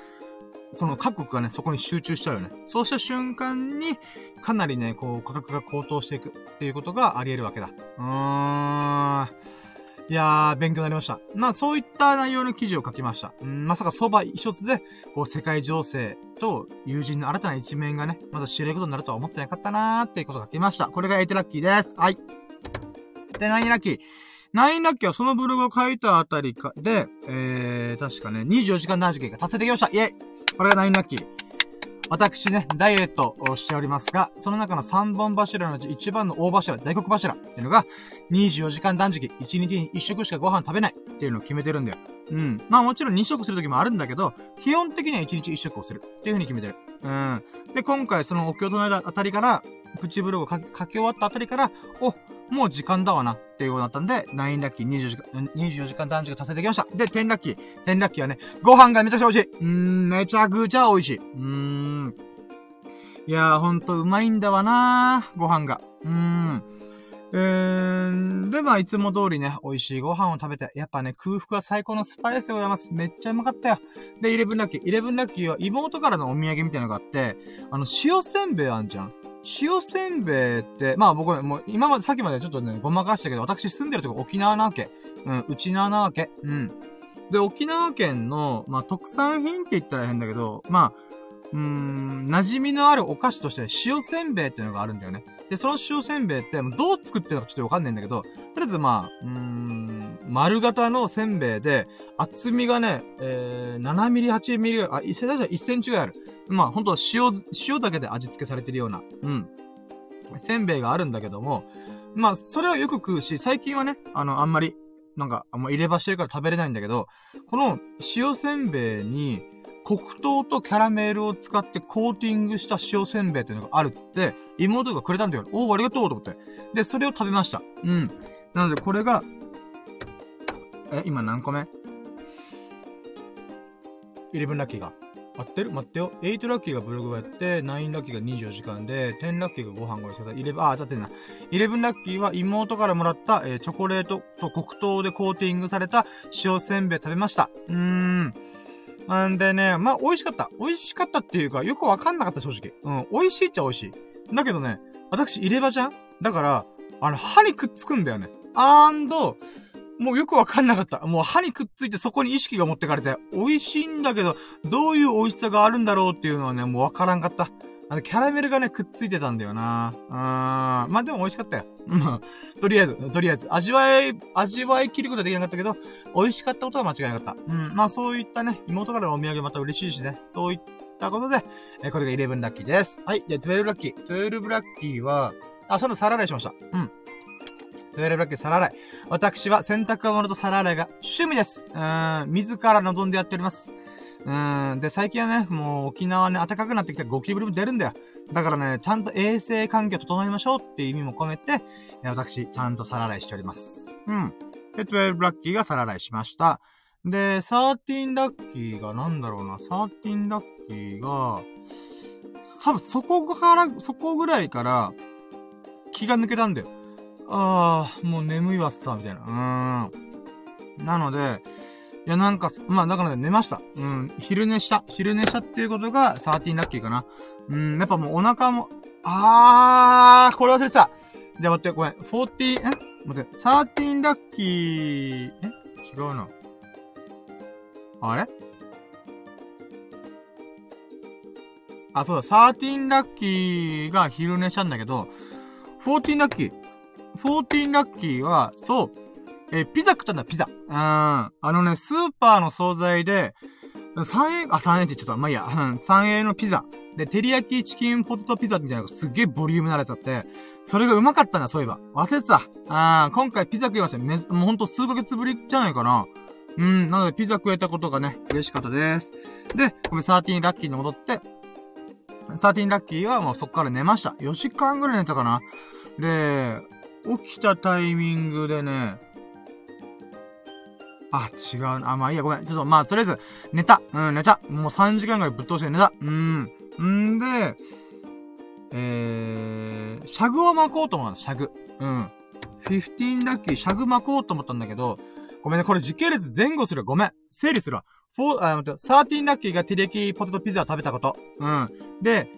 この各国がね、そこに集中しちゃうよね。そうした瞬間に、かなりね、こう、価格が高騰していくっていうことがあり得るわけだ。うーん。いやー、勉強になりました。まあ、そういった内容の記事を書きました。うん、まさかそば一つで、こう、世界情勢と友人の新たな一面がね、まだ知れることになるとは思ってなかったなーっていうことを書きました。これが8ラッキーです。はい。で、9ラッキー。9ラッキーはそのブログを書いたあたりか、で、えー、確かね、24時間断食が達成できました。イェイこれが9ラッキー。私ね、ダイエットをしておりますが、その中の3本柱のうち一番の大柱、大黒柱っていうのが、24時間断食、1日に1食しかご飯食べないっていうのを決めてるんだよ。うん。まあもちろん2食する時もあるんだけど、基本的には1日1食をするっていう風に決めてる。うん。で、今回そのお経を唱えたあたりから、プチブログを書き終わったあたりから、お、もう時間だわなっていうことだったんで、9ラッキー24時間、24時間断食達成できました。で、10ラッキー。10ラッキーはね、ご飯がめちゃくちゃ美味しい。うーん、めちゃくちゃ美味しい。うーん。いやー、ほんとうまいんだわなー、ご飯が。うーん。えー、で、まあ、いつも通りね、美味しいご飯を食べて、やっぱね、空腹は最高のスパイスでございます。めっちゃうまかったよ。で、11ラッキー。11ラッキーは妹からのお土産みたいなのがあって、あの、塩せんべいあんじゃん。塩せんべいって、まあ僕、もう今まで、さっきまでちょっとね、ごまかしたけど、私住んでるとこ沖縄なわけ。うん、内縄なわけ。うん。で、沖縄県の、まあ特産品って言ったら変だけど、まあ、うーん、馴染みのあるお菓子として塩せんべいっていうのがあるんだよね。で、その塩せんべいって、どう作ってるのかちょっとわかんないんだけど、とりあえずまあ、うーん、丸型のせんべいで、厚みがね、えー、7ミリ、8ミリ、あ、1センチぐらいある。まあ、ほんと塩、塩だけで味付けされてるような、うん。せんべいがあるんだけども、まあ、それはよく食うし、最近はね、あの、あんまり、なんか、あんま入れ歯してるから食べれないんだけど、この塩せんべいに、黒糖とキャラメルを使ってコーティングした塩せんべいっていうのがあるっつって、妹がくれたんだよ。おー、ありがとうと思って。で、それを食べました。うん。なので、これが、え、今何個目 ?11 ラッキーが。合ってる？待ってよ。8ラッキーがブログをやって、9ラッキーが24時間で、10ラッキーがご飯ご一緒だ。11、あ、当たってんな。11ラッキーは妹からもらった、えー、チョコレートと黒糖でコーティングされた塩せんべい食べました。うーん。んでね、まあ、美味しかった。美味しかったっていうか、よくわかんなかった、正直。うん、美味しいっちゃ美味しい。だけどね、私、入れ歯じゃん？だから、あの、歯にくっつくんだよね。アンド、もうよくわかんなかった。もう歯にくっついてそこに意識が持ってかれて、美味しいんだけど、どういう美味しさがあるんだろうっていうのはね、もうわからんかった。あの、キャラメルがね、くっついてたんだよな。うーん。まあ、でも美味しかったよ。うん。とりあえず、とりあえず、味わい、味わい切ることはできなかったけど、美味しかったことは間違いなかった。うん。まあ、そういったね、妹からのお土産また嬉しいしね。そういったことで、えこれが11ラッキーです。はい。じゃあ、12ラッキー。12ラッキーは、あ、その皿洗いしました。うん。トイレブラック皿洗い。私は洗濯物と皿洗いが趣味です。うーん、自ら望んでやっております。うーん、で、最近はね、もう沖縄ね、暖かくなってきてゴキブリも出るんだよ。だからね、ちゃんと衛生環境整えましょうっていう意味も込めて、私、ちゃんと皿洗いしております。うん。で、12ラッキーが皿洗いしました。で、13ラッキーがなんだろうな、13ラッキーが、多分そこから、そこぐらいから気が抜けたんだよ。ああ、もう眠いわっさ、みたいな。うん。なので、いや、なんか、まあ、だから寝ました。うん。昼寝した。昼寝したっていうことが、13ラッキーかな。うん、やっぱもうお腹も、あー、これ忘れてた。じゃあ待って、ごめん。40、え？待って、13ラッキー、え？違うな。あれ？あ、そうだ、13ラッキーが昼寝したんだけど、14ラッキー。14ラッキーは、そう、えー、ピザ食ったんだ、ピザ。うん。あのね、スーパーの惣菜で、3円、あ、3円って言っちゃった。まあ、いいや。うん、3円のピザ。で、照り焼きチキンポテトピザみたいなのがすっげえボリュームなやつあって、それがうまかったんだ、そういえば。忘れてた。あ今回ピザ食いました。め、もうほんと数ヶ月ぶりじゃないかな。うん、なのでピザ食えたことがね、嬉しかったです。で、これ13ラッキーに戻って、13ラッキーはもうそっから寝ました。4時間ぐらい寝たかな。で、起きたタイミングでね、あ、違うな。あ、まあいいや、ごめん。ちょっと、まあ、とりあえず、寝た。うん、寝た。もう3時間ぐらいぶっ通して寝た。うん。んで、えー、シャグを巻こうと思ったシャグ。うん。15ラッキー、シャグ巻こうと思ったんだけど、ごめんね、これ時系列前後する。ごめん。整理するわ。4、あ、待って、13ラッキーがティレキーポテトピザを食べたこと。うん。で、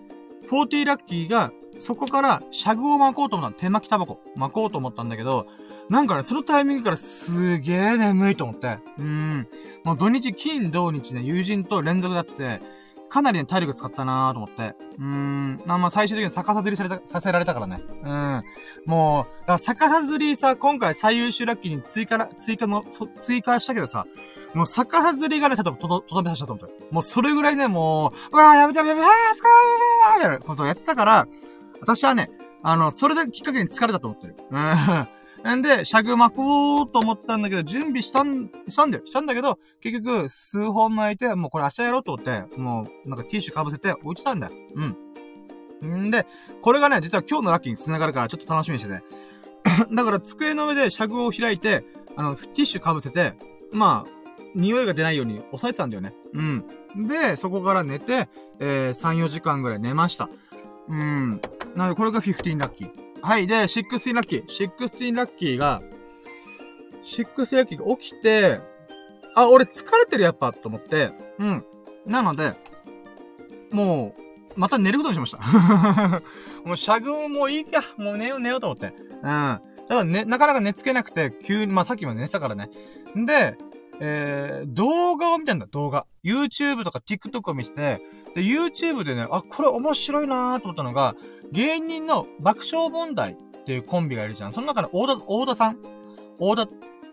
40ラッキーが、そこから、シャグを巻こうと思った手巻きタバコ巻こうと思ったんだけど、なんかね、そのタイミングからすげえ眠いと思って。うーん。もう土日、金、土日ね、友人と連続だってて、かなりね、体力使ったなーと思って。うーん。まあまあ、最終的に逆さずりされた、させられたからね。うん。もう、だから逆さずりさ、今回最優秀ラッキーに追加追加の、追加したけどさ、もう逆さずりがね、ちょっととど、とどめさせたと思って。もうそれぐらいね、もう、うわーやめてやめて、あー、疲れーみたいなことをやったから、私はね、あの、それできっかけに疲れたと思ってる。うん。んで、シャグ巻こうと思ったんだけど、準備したん、したんだよ。したんだけど、結局、数本巻いて、もうこれ明日やろうと思って、もう、なんかティッシュ被せて置いてたんだよ。うん。んで、これがね、実は今日のラッキーに繋がるから、ちょっと楽しみにしてて。だから、机の上でシャグを開いて、あの、ティッシュ被せて、まあ、匂いが出ないように押さえてたんだよね。うん。で、そこから寝て、えー、3、4時間ぐらい寝ました。うん。なので、これが15ラッキー。はい。で、16ラッキー。16ラッキーが、16ラッキーが起きて、あ、俺疲れてるやっぱ、と思って、うん。なので、もう、また寝ることにしました。もう、シャグもいいか。もう寝よう寝ようと思って。うん。ただね、なかなか寝つけなくて、急に、まあ、さっきまで寝てたからね。んで、えー、動画を見たんだ、動画。YouTube とか TikTok を見せて、で、YouTube でね、あ、これ面白いなーと思ったのが、芸人の爆笑問題っていうコンビがいるじゃん。その中の大田、大田さん。大田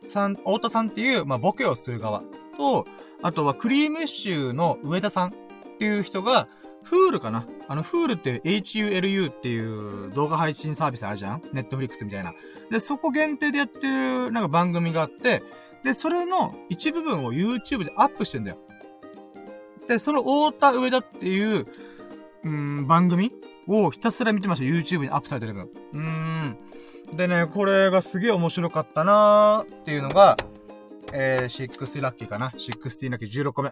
さん、大田さんっていう、まあ、ボケをする側と、あとはクリームシューの上田さんっていう人が、フールかなあの、フールって HULU っていう動画配信サービスあるじゃんネットフリックスみたいな。で、そこ限定でやってる、なんか番組があって、で、それの一部分を YouTube でアップしてんだよ。で、その太田上田っていう、うん、番組をひたすら見てました。YouTube にアップされてる分。うーん。でね、これがすげえ面白かったなーっていうのが、えー、6ラッキーかな。16ラッキー16個目。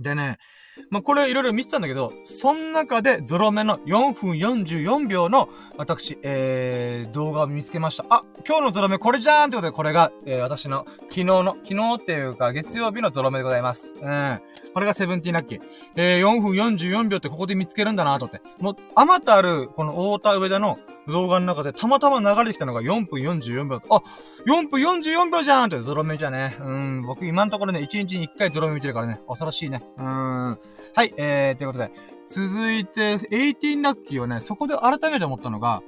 でね、まあ、これいろいろ見てたんだけど、その中でゾロ目の4分44秒の私、えー、動画を見つけました。あ、今日のゾロ目これじゃーんってことで、これが、えー、私の昨日の、昨日っていうか月曜日のゾロ目でございます。うん。これがセブンティーラッキー。えー、4分44秒ってここで見つけるんだなと思って。もう、あまたある、この太田上田の動画の中でたまたま流れてきたのが4分44秒。あ、4分44秒じゃんってゾロ目じゃね。うん、僕今のところね、1日に1回ゾロ目見てるからね、恐ろしいね。うん。はい、えー、ということで。続いて、18ラッキーをね、そこで改めて思ったのが、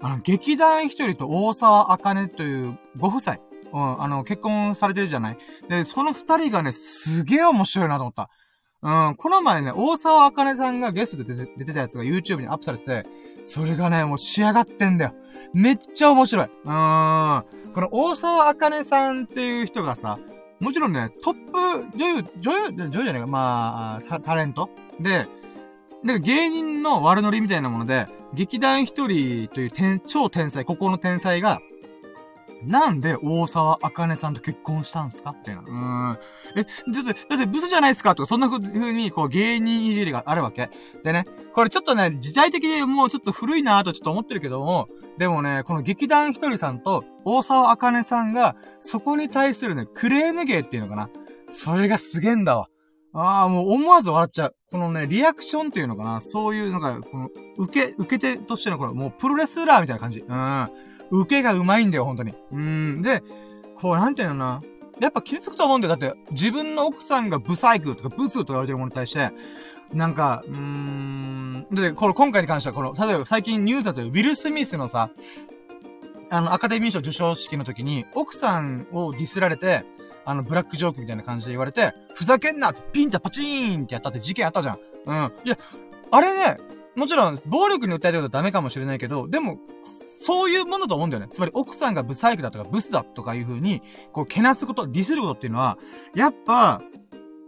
あの、劇団一人と大沢あかねというご夫妻。うん、あの、結婚されてるじゃないで、その二人がね、すげえ面白いなと思った。うん、この前ね、大沢あかねさんがゲストで出て出てたやつが YouTube にアップされてて、それがね、もう仕上がってんだよ。めっちゃ面白い。うーん。この大沢あかねさんっていう人がさ、もちろんね、トップ女優、女優、女優じゃないか、まあ、タレントで、なんか芸人の悪ノリみたいなもので、劇団一人という天、超天才、ここの天才が、なんで大沢あかねさんと結婚したんすか？みたいな。うん。え、だって、だってブスじゃないですかとか、そんな風に、こう、芸人いじりがあるわけ。でね、これちょっとね、時代的にもうちょっと古いなぁとちょっと思ってるけども、でもね、この劇団ひとりさんと大沢あかねさんが、そこに対するね、クレーム芸っていうのかな。それがすげえんだわ。ああ、もう思わず笑っちゃう。このね、リアクションっていうのかな。そういう、なんか、この、受け、受け手としてのこれ、もうプロレスラーみたいな感じ。うん。受けがうまいんだよ、本当に。うん。で、こう、なんていうのな。やっぱ傷つくと思うんだよ。だって、自分の奥さんがブサイクとかブスとか言われてるものに対して、なんか、うーん。で、これ今回に関しては、この、例えば最近ニュースだとウィル・スミスのさ、あの、アカデミー賞受賞式の時に、奥さんをディスられて、あの、ブラックジョークみたいな感じで言われて、ふざけんなってピンタパチーンってやったって事件あったじゃん。うん。いや、あれね、もちろん、暴力に訴えてることはダメかもしれないけど、でも、そういうものだと思うんだよね。つまり、奥さんがブサイクだとか、ブスだとかいう風に、こう、けなすこと、ディスることっていうのは、やっぱ、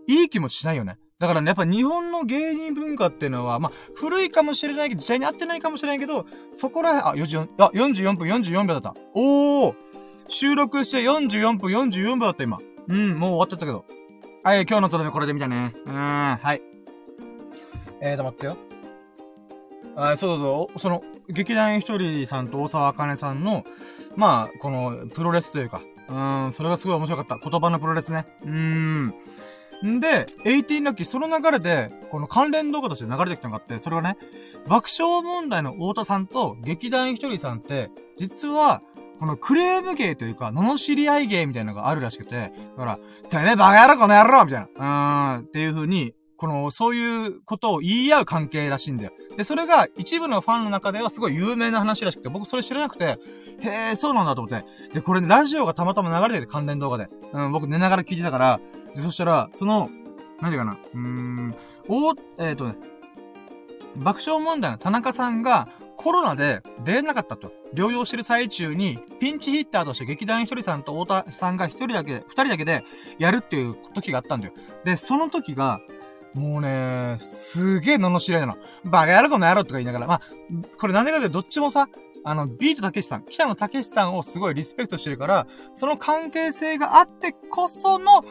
いい気持ちしないよね。だからね、やっぱ日本の芸人文化っていうのは、まあ、古いかもしれないけど、時代に合ってないかもしれないけど、そこらへん、あ、44、あ、44分44秒だった。おー収録して44分44分だった今。うん、もう終わっちゃったけど。はい、今日のとどめこれで見たね。うん、はい。えーと、待ってよ。あ、そうそう、その、劇団ひとりさんと大沢あかねさんの、まあ、この、プロレスというか、うん、それがすごい面白かった。言葉のプロレスね。うーん。んで、18ラッキー、その流れで、この関連動画として流れてきたのがあって、それがね、爆笑問題の太田さんと劇団ひとりさんって、実は、このクレーム芸というか、罵り合い芸みたいなのがあるらしくて、だから、てめえバカ野郎この野郎みたいな、うーん、っていう風に、この、そういうことを言い合う関係らしいんだよ。で、それが一部のファンの中ではすごい有名な話らしくて、僕それ知らなくて、へえ、そうなんだと思って。で、これ、ね、ラジオがたまたま流れてて関連動画で。うん、僕寝ながら聞いてたから、で、そしたら、その、何ていうかな、うーん、おえっ、ー、とね、爆笑問題の田中さんが、コロナで出れなかったと。療養してる最中に、ピンチヒッターとして劇団ひとりさんと太田さんが一人だけ、二人だけでやるっていう時があったんだよ。で、その時が、もうね、すげえ罵られたの。バカ野郎この野郎とか言いながら。まあ、これなんでかってどっちもさ、あの、ビートたけしさん、北野たけしさんをすごいリスペクトしてるから、その関係性があってこその、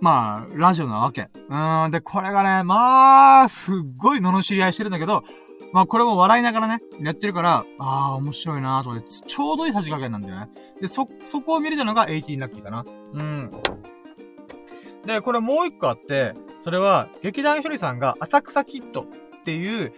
まあ、ラジオなわけ。うーん、で、これがね、まあ、すっごい罵り合いしてるんだけど、まあ、これも笑いながらね、やってるから、ああ、面白いなーと思って、ちょうどいい差し加減なんだよね。で、そ、そこを見れたのが18ラッキーかな。うん。で、これもう一個あって、それは、劇団ひとりさんが浅草キッドっていう、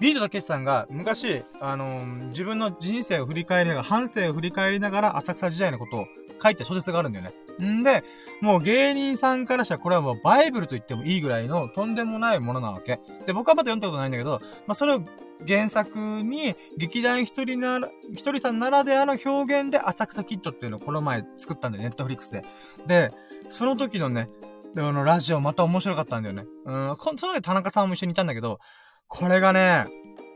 ビートたけしさんが昔、あのー、自分の人生を振り返りながら、半生を振り返りながら浅草時代のことを書いた小説があるんだよね。んで、もう芸人さんからしたらこれはもうバイブルと言ってもいいぐらいのとんでもないものなわけ。で、僕はまだ読んだことないんだけど、まあ、それを原作に劇団一人なら、一人さんならではの表現で浅草キッドっていうのをこの前作ったんだよ、ネットフリックスで。で、その時のね、で、あの、ラジオまた面白かったんだよね。うん、こその時田中さんも一緒にいたんだけど、これがね、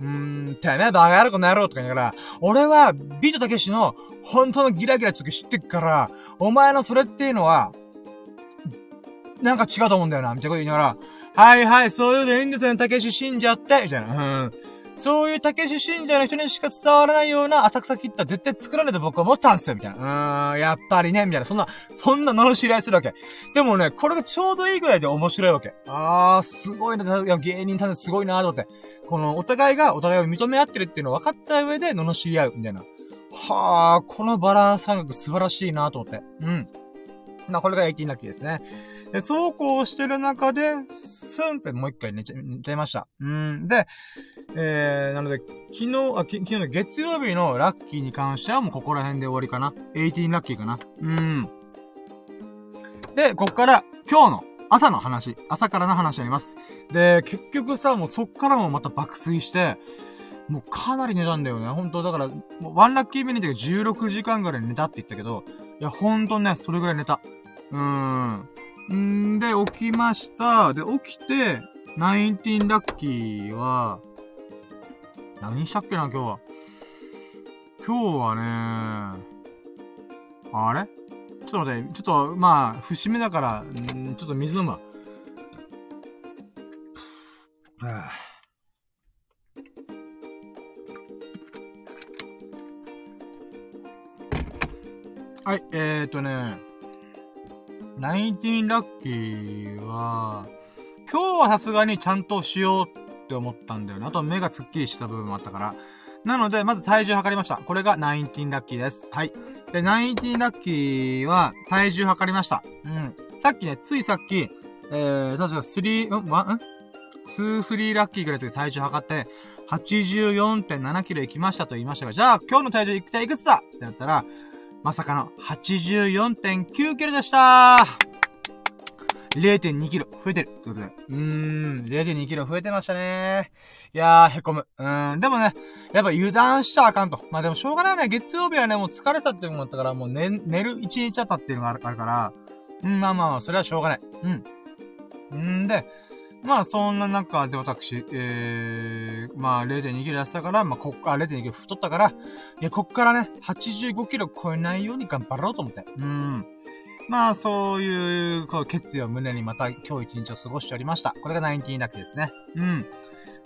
うーん、てめえバカ野郎この野郎とか言いながら、俺はビートたけしの本当のギラギラちょっと知ってっから、お前のそれっていうのは、なんか違うと思うんだよな、みたいなこと言いながら、はいはい、そういうのいいんですよ、たけし死んじゃって、みたいな。うん。そういうたけし信者の人にしか伝わらないような浅草キッタ絶対作らないと僕は思ったんですよ、みたいな。うーん、やっぱりね、みたいな。そんな、そんなの知り合いするわけ。でもね、これがちょうどいいぐらいで面白いわけ。あー、すごいな、いや芸人さんですごいなと思って。この、お互いがお互いを認め合ってるっていうのを分かった上で、罵り合う、みたいな。はあ、このバランス感覚素晴らしいなと思って。うん。まあ、これが18ラッキーですね。で、そうこうしてる中で、スンってもう一回寝ちゃ、寝ちゃいました。うん。で、えー、なので、昨日、あ、き昨日の月曜日のラッキーに関してはもうここら辺で終わりかな。18ラッキーかな。うん。で、こっから今日の朝の話、朝からの話になります。で、結局さ、もうそっからもまた爆睡して、もうかなり寝たんだよね。本当だから、もうワンラッキーミニティが16時間ぐらい寝たって言ったけど、いや、ほんとね、それぐらい寝た。うーん。んで、起きました。で、起きて、19ラッキーは、何したっけな、今日は。今日はね、あれ？ちょっと待って、ちょっと、まあ、節目だから、んちょっと水飲むわ。ははい、えーとね、ナインティンラッキーは、今日はさすがにちゃんとしようって思ったんだよね。あと目がスッキリした部分もあったから。なので、まず体重測りました。これがナインティンラッキーです。はい。で、ナインティンラッキーは体重測りました。うん。さっきね、ついさっき、えー、確か3、んわ、ん？スースリーラッキーぐらいで体重測って、84.7キロ行きましたと言いましたが、じゃあ今日の体重いくたいくつだ？ってなったら、まさかの84.9キロでした0.2キロ増えてる。ということで。うーん、0.2キロ増えてましたね。いやー、へこむ。うーん、でもね、やっぱ油断しちゃあかんと。まあでもしょうがないね。月曜日はね、もう疲れたっていうのもあったから、もう寝、寝る一日あったっていうのがあるから、うん、まあまあ、それはしょうがない。うん。んで、まあ、そんな中で私、えー、まあ、0.2キロ痩せたから、まあ、こっから、0.2キロ太ったから、いや、こっからね、85キロ超えないように頑張ろうと思って。うん。まあ、そういう、こう、決意を胸にまた今日一日を過ごしておりました。これが19ラッキーですね。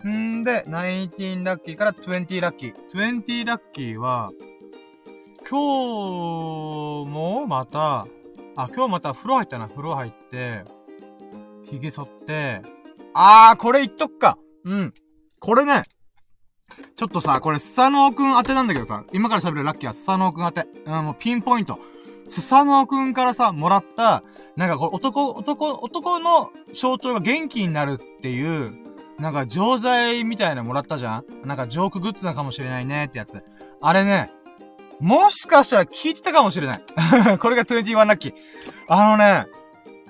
うん。んで、19ラッキーから20ラッキー。20ラッキーは、今日もまた、あ、今日また風呂入ったな。風呂入って、髭剃って、あー、これ言っとくか。うん。これね、ちょっとさ、これ、スサノオくん当てなんだけどさ、今から喋るラッキーはスサノオくん当て。うん、もうピンポイント。スサノオくんからさ、もらった、なんかこれ男、男、男の象徴が元気になるっていう、なんか錠剤みたいなのもらったじゃんなんかジョークグッズなのかもしれないねってやつ。あれね、もしかしたら聞いてたかもしれない。これが21ラッキー。あのね、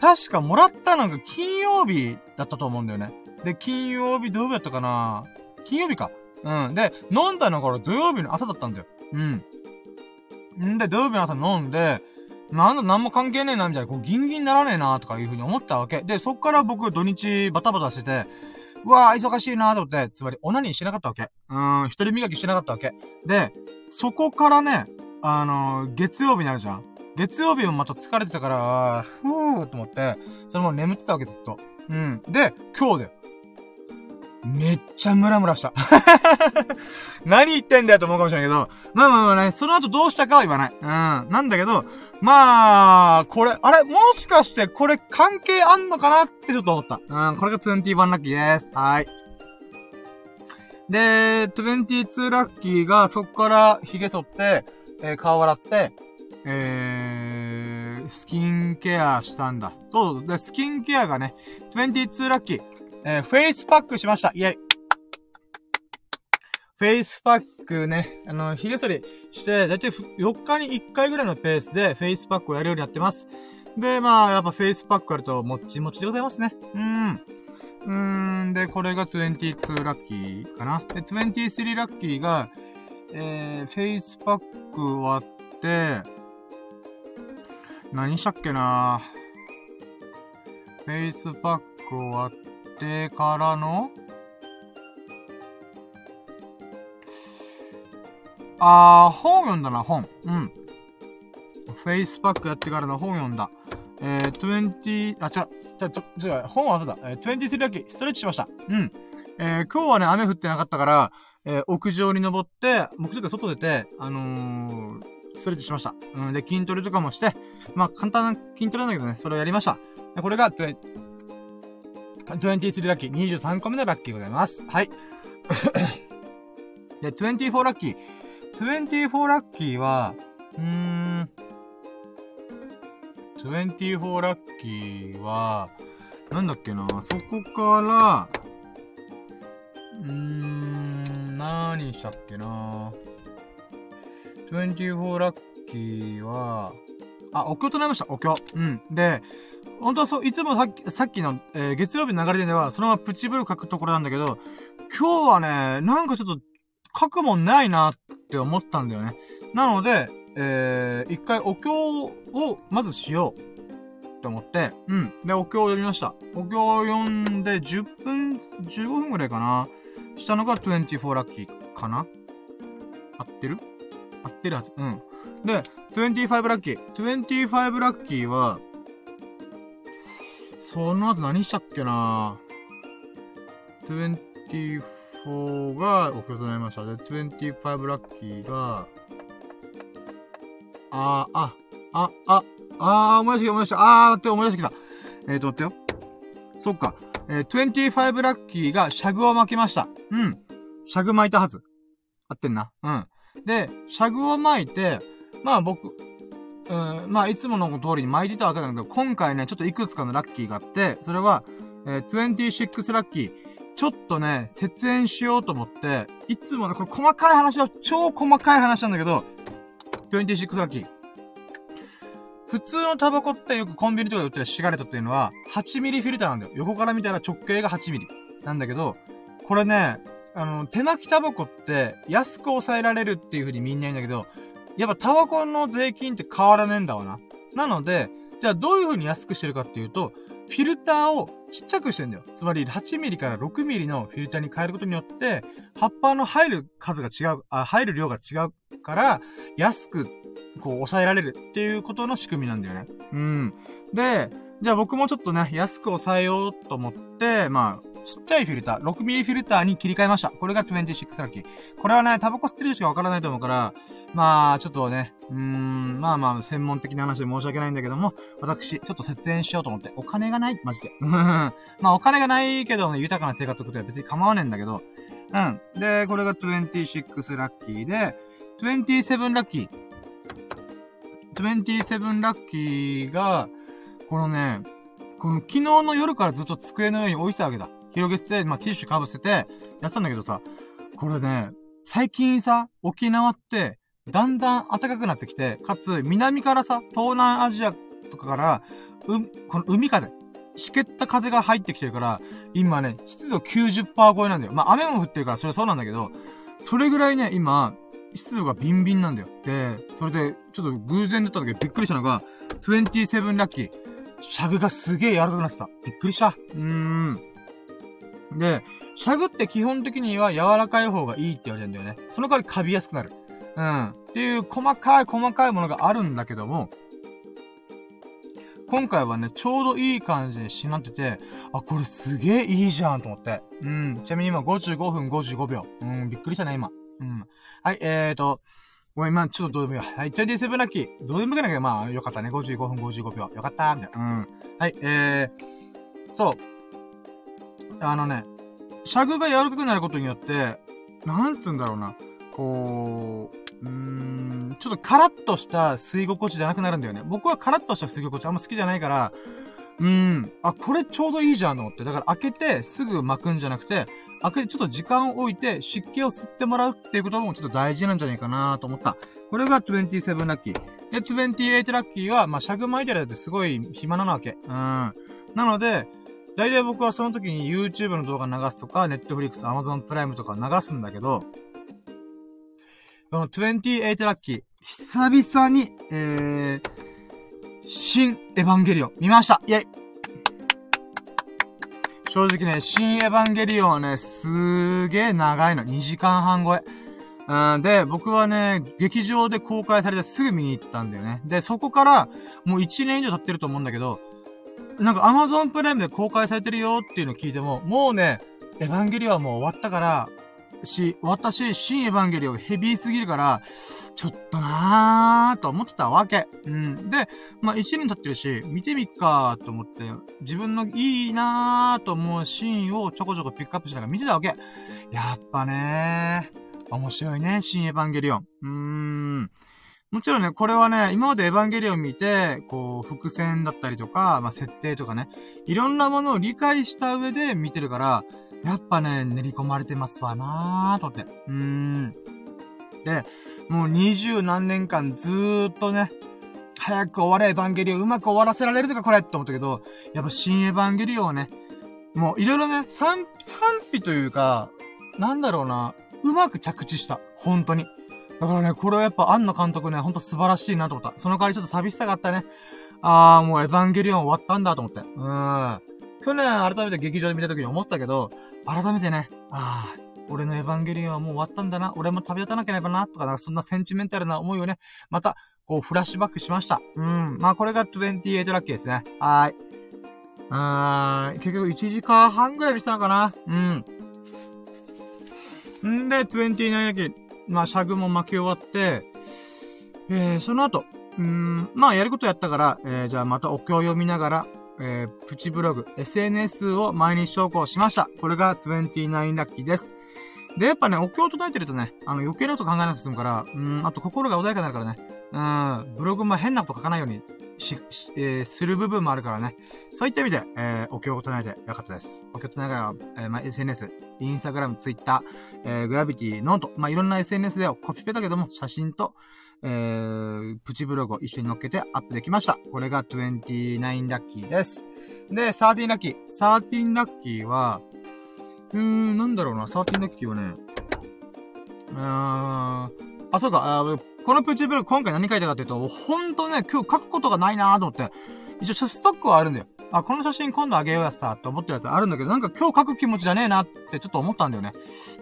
確かもらったのが金曜日だったと思うんだよね。で、金曜日、土曜日だったかな金曜日か。うん。で、飲んだのから土曜日の朝だったんだよ。うん。んで、土曜日の朝飲んで、なんだ、なんも関係ねえな、みたいな、こう、ギンギンにならねえな、とかいうふうに思ったわけ。で、そっから僕、土日、バタバタしてて、うわー、忙しいなーと思って、つまり、オナニーしなかったわけ。うーん、一人磨きしなかったわけ。で、そこからね、あのー、月曜日になるじゃん。月曜日もまた疲れてたから、ふーと思って、それも眠ってたわけ、ずっと。うん。で、今日だよ。めっちゃムラムラした。何言ってんだよと思うかもしれないけど、まあまあまあね、その後どうしたかは言わない。うん。なんだけど、まあ、これ、あれ、もしかしてこれ関係あんのかなってちょっと思った。うん、これが21ラッキーです。はい。で、22ラッキーがそっから髭剃って、えー、顔洗って、えー、スキンケアしたんだ。そうで、スキンケアがね、22ラッキー。えー、フェイスパックしました。イェイ。フェイスパックね、あの、髭剃りして、だいたい4日に1回ぐらいのペースでフェイスパックをやるようにやってます。で、まあ、やっぱフェイスパックやると、もっちもちでございますね。うん。うーん、で、これが22ラッキーかな。で、23ラッキーが、えー、フェイスパック終わって、何したっけな？フェイスパック終わって、からの、あー、本読んだな、本。うん。フェイスパックやってからの本読んだ。えー、20、あ、ちゃ、ちゃ、ちゃ、ちゃ、本は忘れた。えー、23だけ？ストレッチしました。うん。えー、今日はね、雨降ってなかったから、えー、屋上に登って、目的が外出て、あのー、ストレッチしました。うん、で、筋トレとかもして、まあ、簡単な筋トレなんだけどね、それをやりました。でこれが、23ラッキー、23個目のラッキーございます。はい。で、24ラッキー。24ラッキーは、うーん、24ラッキーは、なんだっけな、そこから、うーん、何したっけな。24ラッキーは、あ、お経となりました、お経。うん。で、本当はそう、いつもさっき、さっきの、えー、月曜日の流れでは、そのままプチブル書くところなんだけど、今日はね、なんかちょっと、書くもんないなって思ったんだよね。なので、えー、一回お経を、まずしよう。って思って、うん。で、お経を読みました。お経を読んで10分、15分くらいかな。したのが24ラッキーかな合ってる？合ってるはず。うん。で、25ラッキー。25ラッキーは、その後何したっけな？24がお世話になりました。で、25ラッキーが、あー、あ、あ、あ、あー、思い出してきた、思い出した。あーって思い出してきた。えーと、待ってよ。そっか。えー、25ラッキーがシャグを巻きました。うん。シャグ巻いたはず。合ってんな。うん。で、シャグを巻いて、まあ僕、うん、まあ、いつもの通りに巻いてたわけだけど、今回ね、ちょっといくつかのラッキーがあって、それは、えー、26ラッキー。ちょっとね、節電しようと思って、いつもね、これ細かい話は、超細かい話なんだけど、26ラッキー。普通のタバコってよくコンビニとかで売ってるシガレットっていうのは、8ミリフィルターなんだよ。横から見たら直径が8ミリ。なんだけど、これね、あの、手巻きタバコって安く抑えられるっていう風にみんな言うんだけど、やっぱタバコの税金って変わらねえんだわな。なので、じゃあどういう風に安くしてるかっていうと、フィルターをちっちゃくしてんだよ。つまり8ミリから6ミリのフィルターに変えることによって、葉っぱの入る数が違う、あ、入る量が違うから、安く、こう、抑えられるっていうことの仕組みなんだよね。うん。で、じゃあ僕もちょっとね、安く抑えようと思って、まあ、ちっちゃいフィルター、6mm フィルターに切り替えました。これが26ラッキー。これはね、タバコ吸ってる人しかわからないと思うから、まあ、ちょっとね、うーん、まあまあ、専門的な話で申し訳ないんだけども、私、ちょっと節電しようと思って、お金がない、マジで。まあ、お金がないけどね、豊かな生活を送っては別に構わねえんだけど、うん。で、これが26ラッキーで、27ラッキー。27ラッキーが、このね、この昨日の夜からずっと机の上に置いてたわけだ。広げて、まあ、ティッシュかぶせて、やってたんだけどさ、これね、最近さ、沖縄って、だんだん暖かくなってきて、かつ、南からさ、東南アジアとかから、う、この海風、湿気った風が入ってきてるから、今ね、湿度90%超えなんだよ。まあ、雨も降ってるからそれはそうなんだけど、それぐらいね、今、湿度がビンビンなんだよ。で、それで、ちょっと偶然だった時びっくりしたのが、27ラッキー。シャグがすげえ柔らかくなってた。びっくりした。うーん。で、シャグって基本的には柔らかい方がいいって言われるんだよね。その代わりカビやすくなる。うん。っていう細かい細かいものがあるんだけども、今回はね、ちょうどいい感じにしなってて、あ、これすげえいいじゃんと思って。うん。ちなみに今55分55秒。うん、びっくりしたね、今。うん。はい、えーと、ごめん、今ちょっとどうでもいいわ。はい、27ラッキー。どうでもいいんだけど、まあ、よかったね。55分55秒。よかったみたいな。うん。はい、えー、そう。あのね、シャグが柔らかくなることによって、なんつうんだろうな。こう、うーん、ちょっとカラッとした吸い心地じゃなくなるんだよね。僕はカラッとした吸い心地あんま好きじゃないから、うーん、あ、これちょうどいいじゃんと思って。だから開けてすぐ巻くんじゃなくて、開けてちょっと時間を置いて湿気を吸ってもらうっていうこともちょっと大事なんじゃないかなと思った。これが27ラッキー。で、28ラッキーは、まあ、シャグ巻いてるやつすごい暇なわけ。うん。なので、大体僕はその時に YouTube の動画流すとか、Netflix、Amazon プライムとか流すんだけど、この28ラッキー、久々に、えー、新エヴァンゲリオン見ましたイェイ正直ね、新エヴァンゲリオンはね、すーげー長いの。2時間半超え。うん、で、僕はね、劇場で公開されてすぐ見に行ったんだよね。で、そこから、もう1年以上経ってると思うんだけど、なんか Amazon プライムで公開されてるよっていうのを聞いても、もうね、エヴァンゲリオンはもう終わったから、し、私、新エヴァンゲリオンヘビーすぎるから、ちょっとなーと思ってたわけ。うん。で、まあ、1年経ってるし、見てみっかーと思って、自分のいいなーと思うシーンをちょこちょこピックアップしながら見てたわけ。やっぱねー、面白いね、新エヴァンゲリオン。うーん。もちろんね、これはね、今までエヴァンゲリオン見て、こう、伏線だったりとか、まあ、設定とかね、いろんなものを理解した上で見てるから、やっぱね、練り込まれてますわなーとって。うーん。で、もう二十何年間ずーっとね、早く終われ、エヴァンゲリオンうまく終わらせられるとかこれって思ったけど、やっぱ新エヴァンゲリオンをね、もういろいろね、賛、賛否というか、なんだろうな、うまく着地した。本当に。だからね、これはやっぱ、庵野監督ね、ほんと素晴らしいなと思った。その代わりちょっと寂しさがあったね。あー、もうエヴァンゲリオン終わったんだと思って。うーん。去年改めて劇場で見た時に思ったけど、改めてね、ああ、俺のエヴァンゲリオンはもう終わったんだな、俺も旅立たなければな、とか、かそんなセンチメンタルな思いをね、また、こう、フラッシュバックしました。うん。まあ、これが28ラッキーですね。はーい。あー、結局1時間半ぐらい見せたのかなうん。んで、29ラッキー。まあ、シャグも巻き終わって、えー、その後、うん、まあ、やることやったから、えー、じゃあまたお経を読みながら、えー、プチブログ、SNS を毎日投稿しました。これが29ラッキーです。で、やっぱね、お経を唱えてるとね、あの、余計なこと考えなくて済むから、うん、あと心が穏やかになるからね、うん、ブログも変なこと書かないようにし、しえー、する部分もあるからね。そういった意味で、えー、お経を唱えてよかったです。お経を唱えながら、えー、まあ、SNS、インスタグラム、ツイッター、えー、グラビティ、 note、まあ、いろんな SNS でコピペだけども、写真と、えー、プチブログを一緒に乗っけてアップできました。これが29ラッキーです。で、30ラッキー。30ラッキーは、うーん、なんだろうな、30ラッキーはね、うーん、あ、そうか、あこのプチブログ今回何書いたかっていうと、ほんとね、今日書くことがないなーと思って、一応ストックはあるんだよ。あ、この写真今度あげようやつさ、って思ってるやつあるんだけど、なんか今日書く気持ちじゃねえなってちょっと思ったんだよね。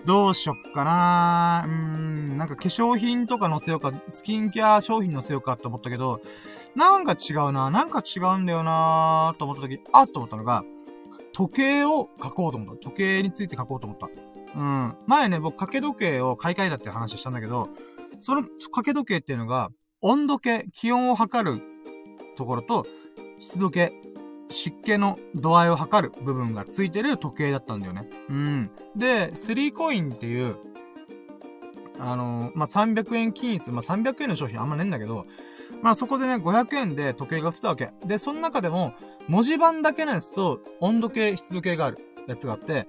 どうしよっかなうーん、なんか化粧品とか載せようか、スキンケア商品載せようかって思ったけど、なんか違うななんか違うんだよなと思った時、あっと思ったのが、時計を書こうと思った。時計について書こうと思った。うん。前ね、僕掛け時計を買い替えたって話したんだけど、その掛け時計っていうのが、温度計、気温を測るところと、湿度計、湿気の度合いを測る部分がついてる時計だったんだよね。うん。で、3コインっていう、あのー、まあ、300円均一、まあ、300円の商品あんまねえんだけど、まあ、そこでね、500円で時計が振ったわけ。で、その中でも、文字盤だけのやつと、温度計、湿度計があるやつがあって、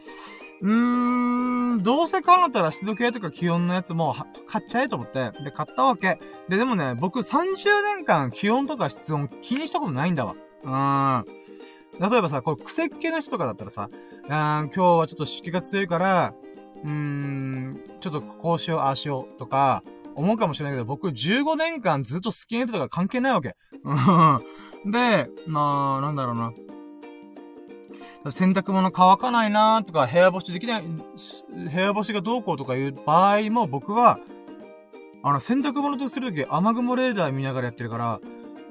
うーん、どうせ買うんだったら湿度計とか気温のやつも買っちゃえと思って、で、買ったわけ。で、でもね、僕30年間気温とか湿温気にしたことないんだわ。うーん。例えばさ、これ癖っ気の人とかだったらさ、うん今日はちょっと湿気が強いから、うーん、ちょっとこうしよう、ああしようとか、思うかもしれないけど、僕15年間ずっとスキンヘッドとか関係ないわけ。うんで、まあ、なんだろうな。洗濯物乾かないなーとか、部屋干しできない、部屋干しがどうこうとかいう場合も僕は、あの、洗濯物とするとき雨雲レーダー見ながらやってるから、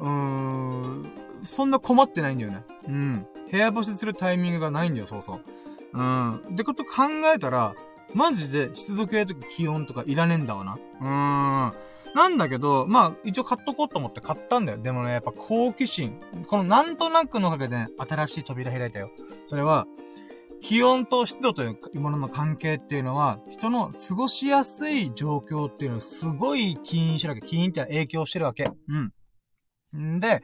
うーん、そんな困ってないんだよね。うん。部屋干しするタイミングがないんだよ、そうそう。うん。ってこと考えたら、マジで湿度計とか気温とかいらねえんだわな。うーん。なんだけど、まあ、一応買っとこうと思って買ったんだよ。でもね、やっぱ好奇心。このなんとなくのおかげでね、新しい扉開いたよ。それは、気温と湿度というものの関係っていうのは、人の過ごしやすい状況っていうのをすごい起因してるわけ。起因って影響してるわけ。うん。んで、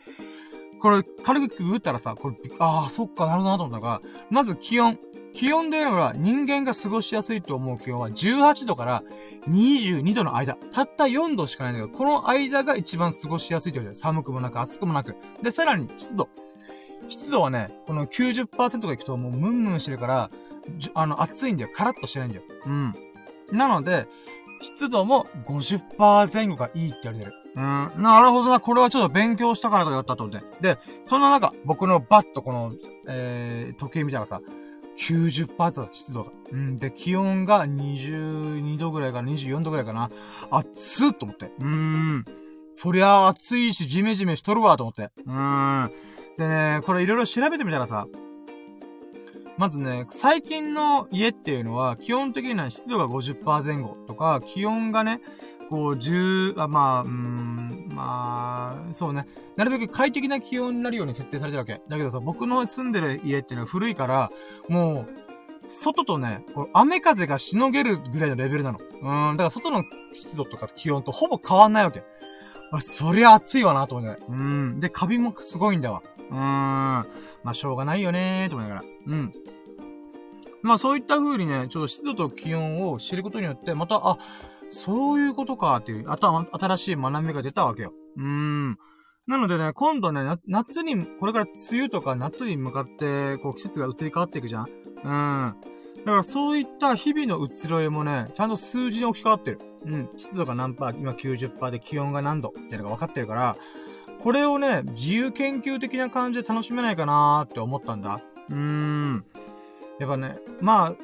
これ、軽くグったらさ、これ、ああ、そっか、なるほどなと思ったのが、まず気温。気温でいうのは人間が過ごしやすいと思う気温は18度から22度の間。たった4度しかないんだけど、この間が一番過ごしやすいということで、寒くもなく暑くもなく。で、さらに湿度。湿度はね、この90%がいくともうムンムンしてるから、あの、暑いんだよ。カラッとしてないんだよ。うん。なので、湿度も50%前後がいいって言われてる。うん。なるほどな。これはちょっと勉強したからだったと思って。で、そんな中、僕のバッとこの、えー、時計見たらさ、90%湿度が。うん。で、気温が22度ぐらいか24度ぐらいかな。暑っと思って。うーん。そりゃ暑いし、ジメジメしとるわ、と思って。うーん。でね、これいろいろ調べてみたらさ、まずね、最近の家っていうのは、基本的には湿度が50%前後とか、気温がね、こう、10、あ、まあ、うん、まあ、そうね。なるべく快適な気温になるように設定されてるわけ。だけどさ、僕の住んでる家っていうのは古いから、もう、外とね、こう雨風がしのげるぐらいのレベルなの。うん、だから外の湿度とか気温とほぼ変わんないわけ。そりゃ暑いわなと思って。うん。で、カビもすごいんだわ。うーん。まあ、しょうがないよねーと思いながら。うん。まあ、そういった風にね、ちょっと湿度と気温を知ることによって、また、あ、そういうことかっていう、あとは新しい学びが出たわけよ。うーん。なのでね、今度ね、夏に、これから梅雨とか夏に向かって、こう季節が移り変わっていくじゃんうん。だからそういった日々の移ろいもね、ちゃんと数字に置き換わってる。うん。湿度が何パー、今90%で気温が何度っていうのが分かってるから、これをね、自由研究的な感じで楽しめないかなーって思ったんだ。うーん。やっぱね、まあ、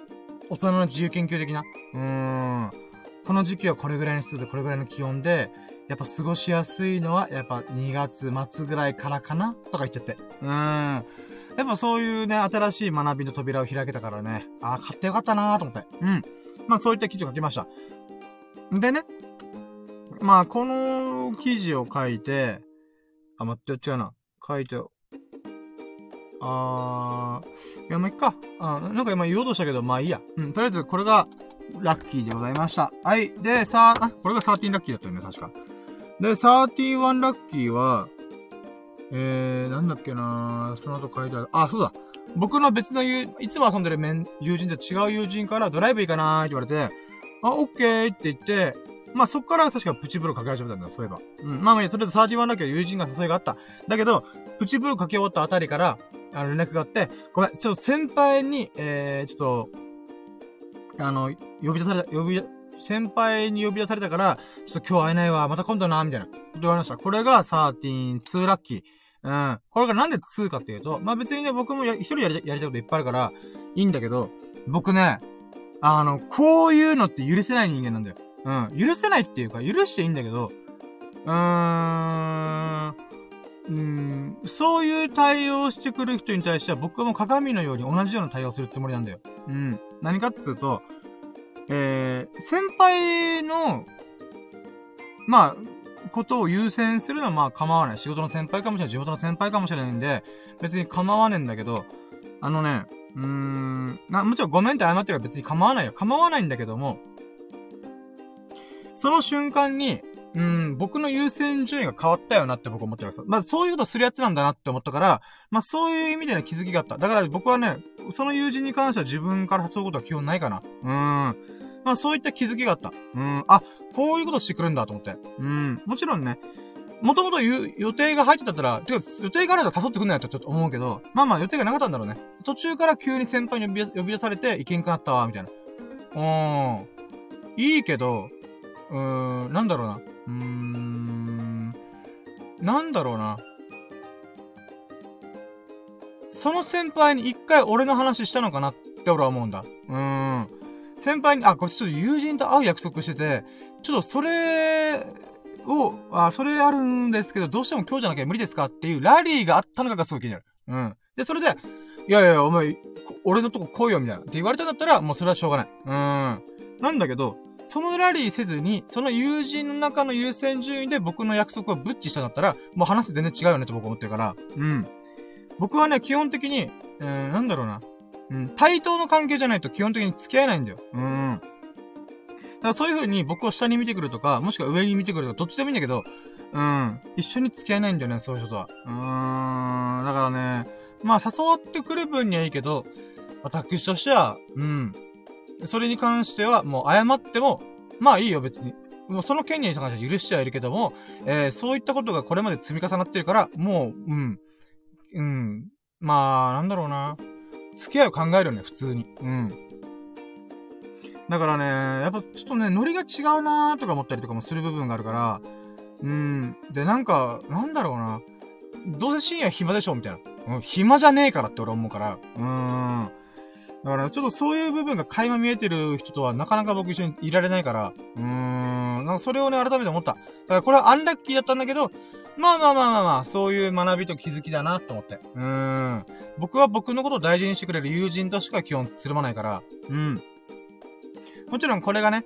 大人の自由研究的な。うーん。この時期はこれぐらいの湿度、これぐらいの気温で、やっぱ過ごしやすいのは、やっぱ2月末ぐらいからかなとか言っちゃって。うーん。やっぱそういうね、新しい学びの扉を開けたからね、ああ、買ってよかったなーと思って。うん。まあそういった記事を書きました。でね、まあこの記事を書いて、あ、待って、違うな。書いて、あー、いや、まあ、いっか。あなんか今言おうとしたけど、まあいいや。うん、とりあえずこれが、ラッキーでございました。はい。で、さあ、これが13ラッキーだったよね、確か。で、31ラッキーは、えー、なんだっけなその後書いてある。あ、そうだ。僕の別の友、いつも遊んでる友人と違う友人からドライブ行かなーって言われて、あ、オッケーって言って、まあ、そっから確かプチブロかけ始めたんだよ、そういえば。うん。まあまあ、とりあえず31ラッキーは友人が誘いがあった。だけど、プチブロかけ終わったあたりから、あの、連絡があって、ごめん、ちょっと先輩に、えー、ちょっと、あの、呼び出された、呼び、先輩に呼び出されたから、ちょっと今日会えないわ、また今度な、みたいな。こと言われました。これが13、2ラッキー。うん。これがなんで2かっていうと、まあ別にね、僕も一人やりやりたいこといっぱいあるから、いいんだけど、僕ね、あの、こういうのって許せない人間なんだよ。うん。許せないっていうか、許していいんだけど、うーん、うん、そういう対応してくる人に対しては僕はもう鏡のように同じような対応するつもりなんだよ。うん。何かっつうと、えー、先輩の、まあ、ことを優先するのはまあ構わない。仕事の先輩かもしれない。地元の先輩かもしれないんで、別に構わねえんだけど、あのね、うーん、な、もちろんごめんって謝ってるから別に構わないよ。構わないんだけども、その瞬間に、うん、僕の優先順位が変わったよなって僕思ってます。まあそういうことするやつなんだなって思ったから、まあそういう意味での気づきがあった。だから僕はね、その友人に関しては自分からそうことは基本ないかな。うん。まあそういった気づきがあった。うん。あ、こういうことしてくるんだと思って。うん。もちろんね、もともと予定が入ってたったら、てか、予定があると誘ってくんないとちょっと思うけど、まあまあ予定がなかったんだろうね。途中から急に先輩に呼び呼び出されて、行けんくなったわ、みたいな。うーん。いいけど、うーん、なんだろうな。うーん、なんだろうな。その先輩に一回俺の話したのかなって俺は思うんだ。うーん。先輩に、あ、こっちちょっと友人と会う約束してて、ちょっとそれを、あ、それあるんですけど、どうしても今日じゃなきゃ無理ですかっていうラリーがあったのかがすごい気になる。うん。で、それで、いやいや、お前、俺のとこ来いよ、みたいな。って言われたんだったら、もうそれはしょうがない。うん。なんだけど、そのラリーせずに、その友人の中の優先順位で僕の約束をブッチしたんだったら、もう話全然違うよねって僕は思ってるから、うん。僕はね、基本的に、えー、なんだろうな。うん、対等の関係じゃないと基本的に付き合えないんだよ。うん。だからそういう風に僕を下に見てくるとか、もしくは上に見てくるとか、どっちでもいいんだけど、うん。一緒に付き合えないんだよね、そういう人とは。うーん。だからね、まあ誘ってくる分にはいいけど、私としては、うん。それに関しては、もう謝っても、まあいいよ、別に。もうその権利に関しては許してはいるけども、えー、そういったことがこれまで積み重なってるから、もう、うん。うん。まあ、なんだろうな。付き合いを考えるよね、普通に。うん。だからね、やっぱちょっとね、ノリが違うなーとか思ったりとかもする部分があるから、うん。で、なんか、なんだろうな。どうせ深夜暇でしょみたいな。うん、暇じゃねえからって俺思うから。うーん。だからちょっとそういう部分が垣間見えてる人とはなかなか僕一緒にいられないから、うーん。なんかそれをね、改めて思った。だからこれはアンラッキーだったんだけど、まあまあまあまあまあ、そういう学びと気づきだなと思って。うーん。僕は僕のことを大事にしてくれる友人としか基本つるまないから、うん。もちろんこれがね、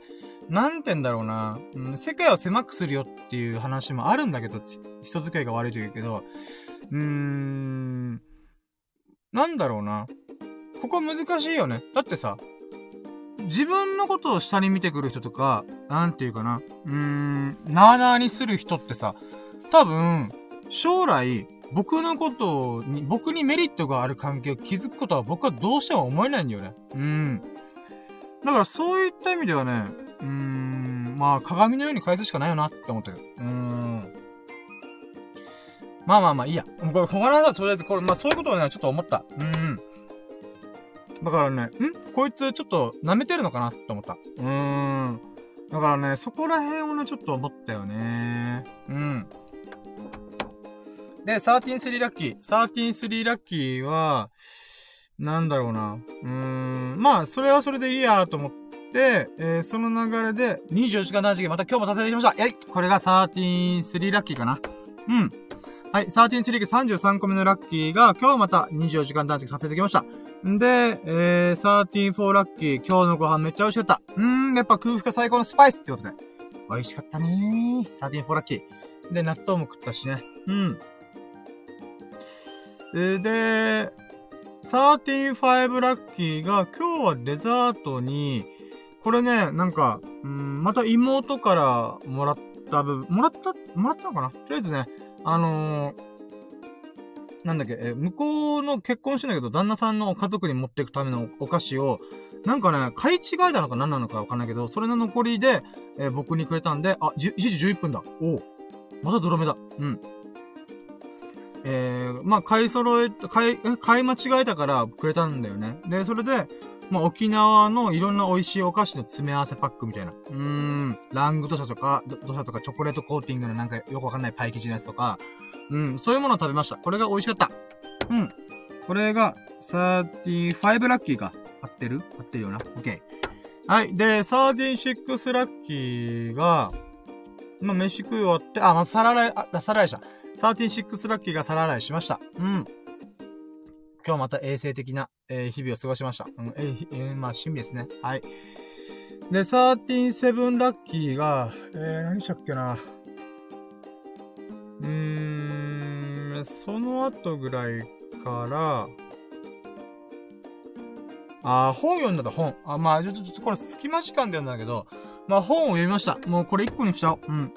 なんて言うんだろうな、うん、世界を狭くするよっていう話もあるんだけど、人付き合いが悪いと言うけど、うーん、なんだろうな。ここ難しいよね。だってさ、自分のことを下に見てくる人とか、なんていうかな。うーん、なーなーにする人ってさ、多分、将来、僕のことに、僕にメリットがある関係を築くことは僕はどうしても思えないんだよね。うん。だからそういった意味ではね、うーん、まあ鏡のように返すしかないよなって思ってる。うーん。まあまあまあいいや。これ、小柄さ、とりあえずこれ、まあそういうことをね、ちょっと思った。うん。だからね、ん？こいつちょっと舐めてるのかなって思った。うーん。だからね、そこら辺をね、ちょっと思ったよね。うん。で、133ラッキー。133ラッキーは、なんだろうな。うーん。まあ、それはそれでいいやと思って、えー、その流れで、24時間断食、また今日も達成できました。やいこれが133ラッキーかな。うん。はい、13リーグ33個目のラッキーが、今日また24時間断食させてきました。んで、えー、34ラッキー、今日のご飯めっちゃ美味しかった。うーん、やっぱ空腹最高のスパイスってことで。美味しかったねー。34ラッキー。で、納豆も食ったしね。うん。えで、35ラッキーが、今日はデザートに、これね、なんか、うん、また妹からもらった部分、もらったもらったのかな？とりあえずね、あのー、なんだっけ、え、向こうの結婚してんだけど、旦那さんの家族に持っていくためのお菓子を、なんかね、買い違いなのか何なのかわかんないけど、それの残りで、えー、僕にくれたんで、あ、1時11分だ。おお。またゾロ目だ。うん。えー、まあ、買い揃え、買い、買い間違えたからくれたんだよね。で、それで、まあ、沖縄のいろんな美味しいお菓子の詰め合わせパックみたいな。うーん、ラングドシャとか、ドシャとかチョコレートコーティングのなんかよくわかんないパイ生地のやつとか、うん、そういうものを食べました。これが美味しかった。うん。これが、35ラッキーか。合ってる？合ってるよな。OK。はい。で、36ラッキーが、まあ、飯食い終わって、あ、まあ、皿洗い、あ、皿洗いした。136ラッキーが皿洗いしました。うん。今日また衛生的な、えー、日々を過ごしました。うん、えー、えー、まあ、趣味ですね。はい。で、137ラッキーが、えー、何したっけな。うーん、その後ぐらいから、あ、本読んだと本。あ、まあ、ちょ、ちょ、ちょ、これ隙間時間で読んだけど、まあ、本を読みました。もうこれ1個にしちゃおう。うん。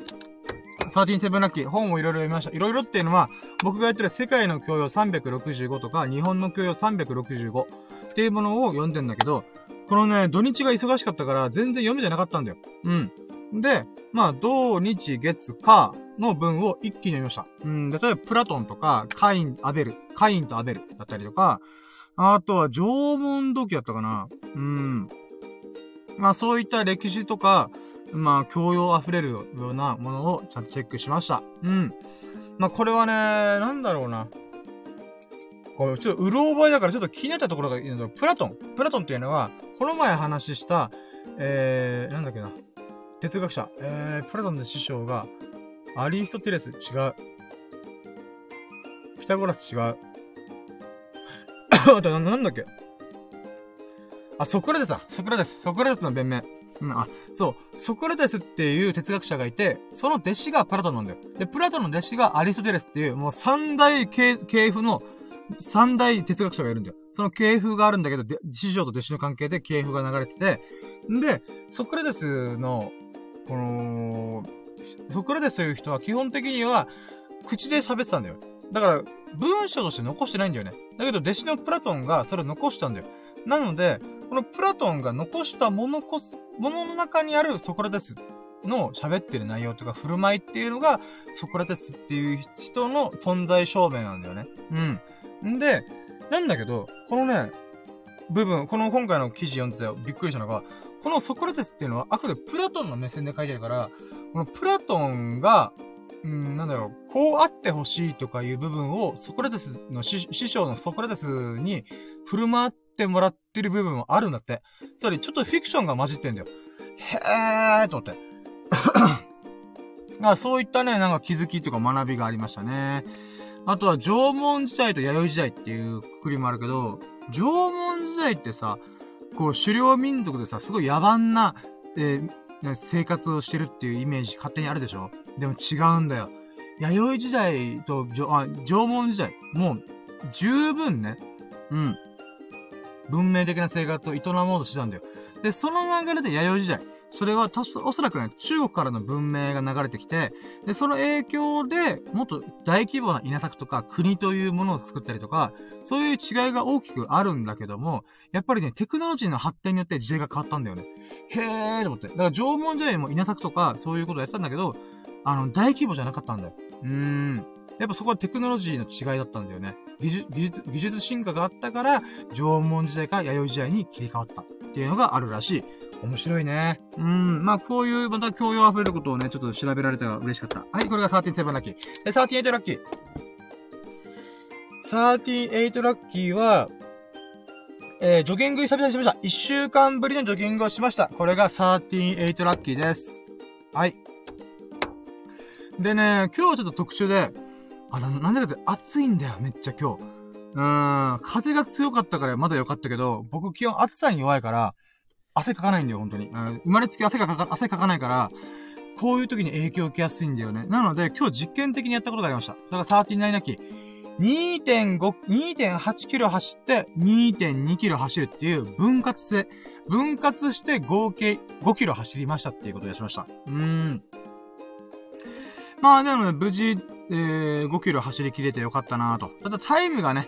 137ラッキー、本をいろいろ読みました。いろいろっていうのは、僕がやってる世界の教養365とか、日本の教養365っていうものを読んでんだけど、このね、土日が忙しかったから全然読めてなかったんだよ。うん。で、まあ、土日月火の文を一気に読みました。うん、例えばプラトンとか、カイン、アベル、カインとアベルだったりとか、あとは縄文土器だったかな。うん。まあそういった歴史とか、まあ、教養溢れるようなものをちゃんとチェックしました。うん。まあ、これはね、なんだろうな。これ、ちょっと、うろ覚えだからちょっと気になったところがいいのプラトン。プラトンっていうのは、この前話した、えー、なんだっけな。哲学者。えー、プラトンの師匠が、アリストテレス、違う。ピタゴラス違う。あと、なんだっけあ、ソクラテスだ。ソクラテス。ソクラテスの弁明。うん、あ、そう。ソクラテスっていう哲学者がいて、その弟子がプラトンなんだよ。で、プラトンの弟子がアリストテレスっていう、もう三大系譜の、三大哲学者がいるんだよ。その系譜があるんだけど、師匠と弟子の関係で系譜が流れてて、んで、ソクラテスの、この、ソクラテスという人は基本的には、口で喋ってたんだよ。だから、文章として残してないんだよね。だけど、弟子のプラトンがそれを残したんだよ。なので、このプラトンが残したものこそ、ものの中にあるソクラテスの喋ってる内容とか振る舞いっていうのが、ソクラテスっていう人の存在証明なんだよね。うん。んで、なんだけど、このね、部分、この今回の記事読んでてびっくりしたのが、このソクラテスっていうのはあくでプラトンの目線で書いてあるから、このプラトンが、うん、なんだろう、こうあってほしいとかいう部分を、ソクラテスの師匠のソクラテスに振る舞ってもらってる部分もあるんだって。つまり、ちょっとフィクションが混じってんだよ。へーと思って。あそういったね、なんか気づきとか学びがありましたね。あとは縄文時代と弥生時代っていうくくりもあるけど、縄文時代ってさ、こう狩猟民族でさ、すごい野蛮な、えー、生活をしてるっていうイメージ勝手にあるでしょ？でも違うんだよ。弥生時代と、あ、縄文時代、もう、十分ね。うん。文明的な生活を営もうとしてたんだよ。で、その流れで弥生時代。それは、たおそらくね、中国からの文明が流れてきて、で、その影響で、もっと大規模な稲作とか国というものを作ったりとか、そういう違いが大きくあるんだけども、やっぱりね、テクノロジーの発展によって時代が変わったんだよね。へーと思って。だから縄文時代も稲作とか、そういうことやってたんだけど、あの、大規模じゃなかったんだよ。うーん。やっぱそこはテクノロジーの違いだったんだよね。技術、技術、進化があったから、縄文時代から弥生時代に切り替わったっていうのがあるらしい。面白いね。うん。まあ、こういうまた教養溢れることをね、ちょっと調べられたら嬉しかった。はい、これが13-7ラッキー。え、38ラッキー。38ラッキーは、えー、ジョギング久々にしました。1週間ぶりのジョギングをしました。これが38ラッキーです。はい。でね、今日はちょっと特殊で、あの、なんだかって暑いんだよ、めっちゃ今日。うーん、風が強かったからまだ良かったけど、僕基本暑さに弱いから、汗かかないんだよ、本当に。生まれつき汗がかか、汗かかないから、こういう時に影響を受けやすいんだよね。なので、今日実験的にやったことがありました。それが39なき。2.5、2.8キロ走って、2.2キロ走るっていう分割性。分割して合計5キロ走りましたっていうことをやしました。うーん。まあ、でもね、無事、えー、5キロ走り切れてよかったなと。ただタイムがね、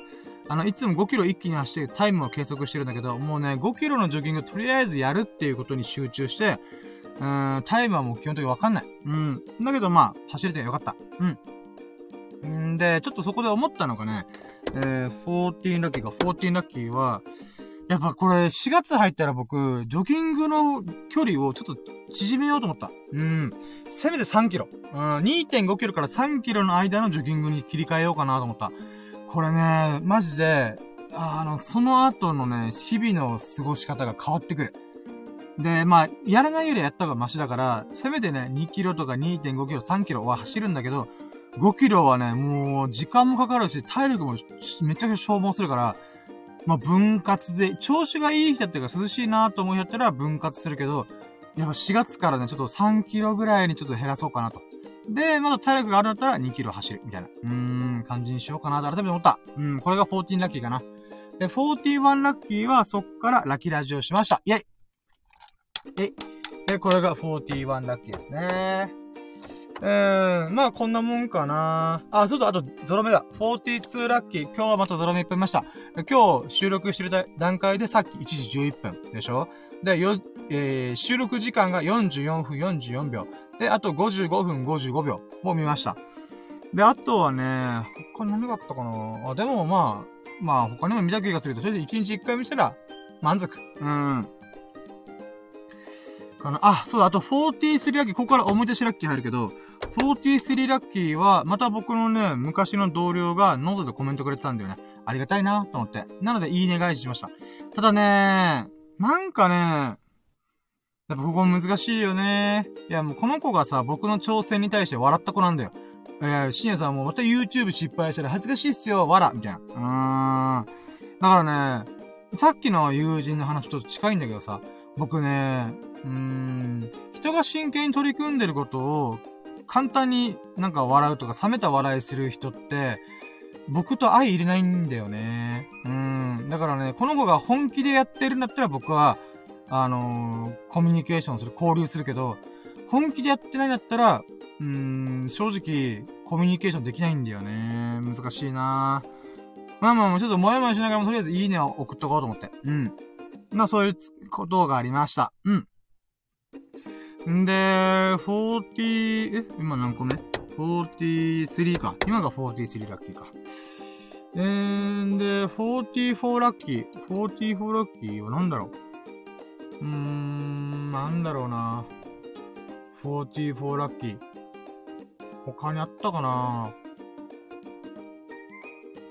あの、いつも5キロ一気に走ってタイムを計測してるんだけど、もうね、5キロのジョギングとりあえずやるっていうことに集中して、うん、タイムはもう基本的にわかんない。うん。だけどまあ、走れてよかった。うん。んで、ちょっとそこで思ったのがね、えー、14ラッキーか、14ラッキーは、やっぱこれ4月入ったら僕、ジョギングの距離をちょっと縮めようと思った。うん。せめて3キロ。うん、2.5キロから3キロの間のジョギングに切り替えようかなと思った。これね、マジで、あの、その後のね、日々の過ごし方が変わってくる。で、まあ、やらないよりやった方がマシだから、せめてね、2キロとか2.5キロ、3キロは走るんだけど、5キロはね、もう、時間もかかるし、体力もめちゃくちゃ消耗するから、まあ、分割で、調子がいい日だっていうか涼しいなと思う日だったら分割するけど、やっぱ4月からね、ちょっと3キロぐらいにちょっと減らそうかなと。で、まだ体力があるんだったら2キロ走る、みたいな。うーん、感じにしようかなと改めて思った。うん、これが14ラッキーかな。で、41ラッキーはそっからラッキーラジオしました。イェイえい。で、これが41ラッキーですね。えーん、まあこんなもんかな。あ、そうそう、あと、ゾロ目だ。42ラッキー。今日はまたゾロ目いっぱいいました。今日収録してる段階でさっき1時11分でしょ？で、よ、えー、収録時間が44分44秒。で、あと55分55秒を見ました。で、あとはね、他に何があったかな？あ、でもまあ、まあ他にも見た気がするけど、それで1日1回見れたら満足。うん。かな。あ、そうだ、あと43ラッキー、ここから思い出しラッキー入るけど、43ラッキーは、また僕のね、昔の同僚がノートでコメントくれてたんだよね。ありがたいなと思って。なので、いいね返ししました。ただね、なんかね、やっぱここ難しいよね。いや、もうこの子がさ、僕の挑戦に対して笑った子なんだよ。えー、深夜さんもまた YouTube 失敗したら恥ずかしいっすよ、わら、みたいな。うーん。だからね、さっきの友人の話ちょっと近いんだけどさ、僕ね、うーん、人が真剣に取り組んでることを簡単になんか笑うとか冷めた笑いする人って、僕と相入れないんだよね。うん。だからね、この子が本気でやってるんだったら僕は、あのー、コミュニケーションする、交流するけど、本気でやってないんだったら、うーん、正直、コミュニケーションできないんだよね。難しいなまあまあまあ、ちょっともやもやしながらもとりあえずいいねを送っとこうと思って。うん。まあそういうことがありました。うん。んで、40、え今何個目？?43 か。今が43ラッキーか。えー、で、44ラッキー。44ラッキーは何だろう？うーん、なんだろうな。44ラッキー。他にあったかな？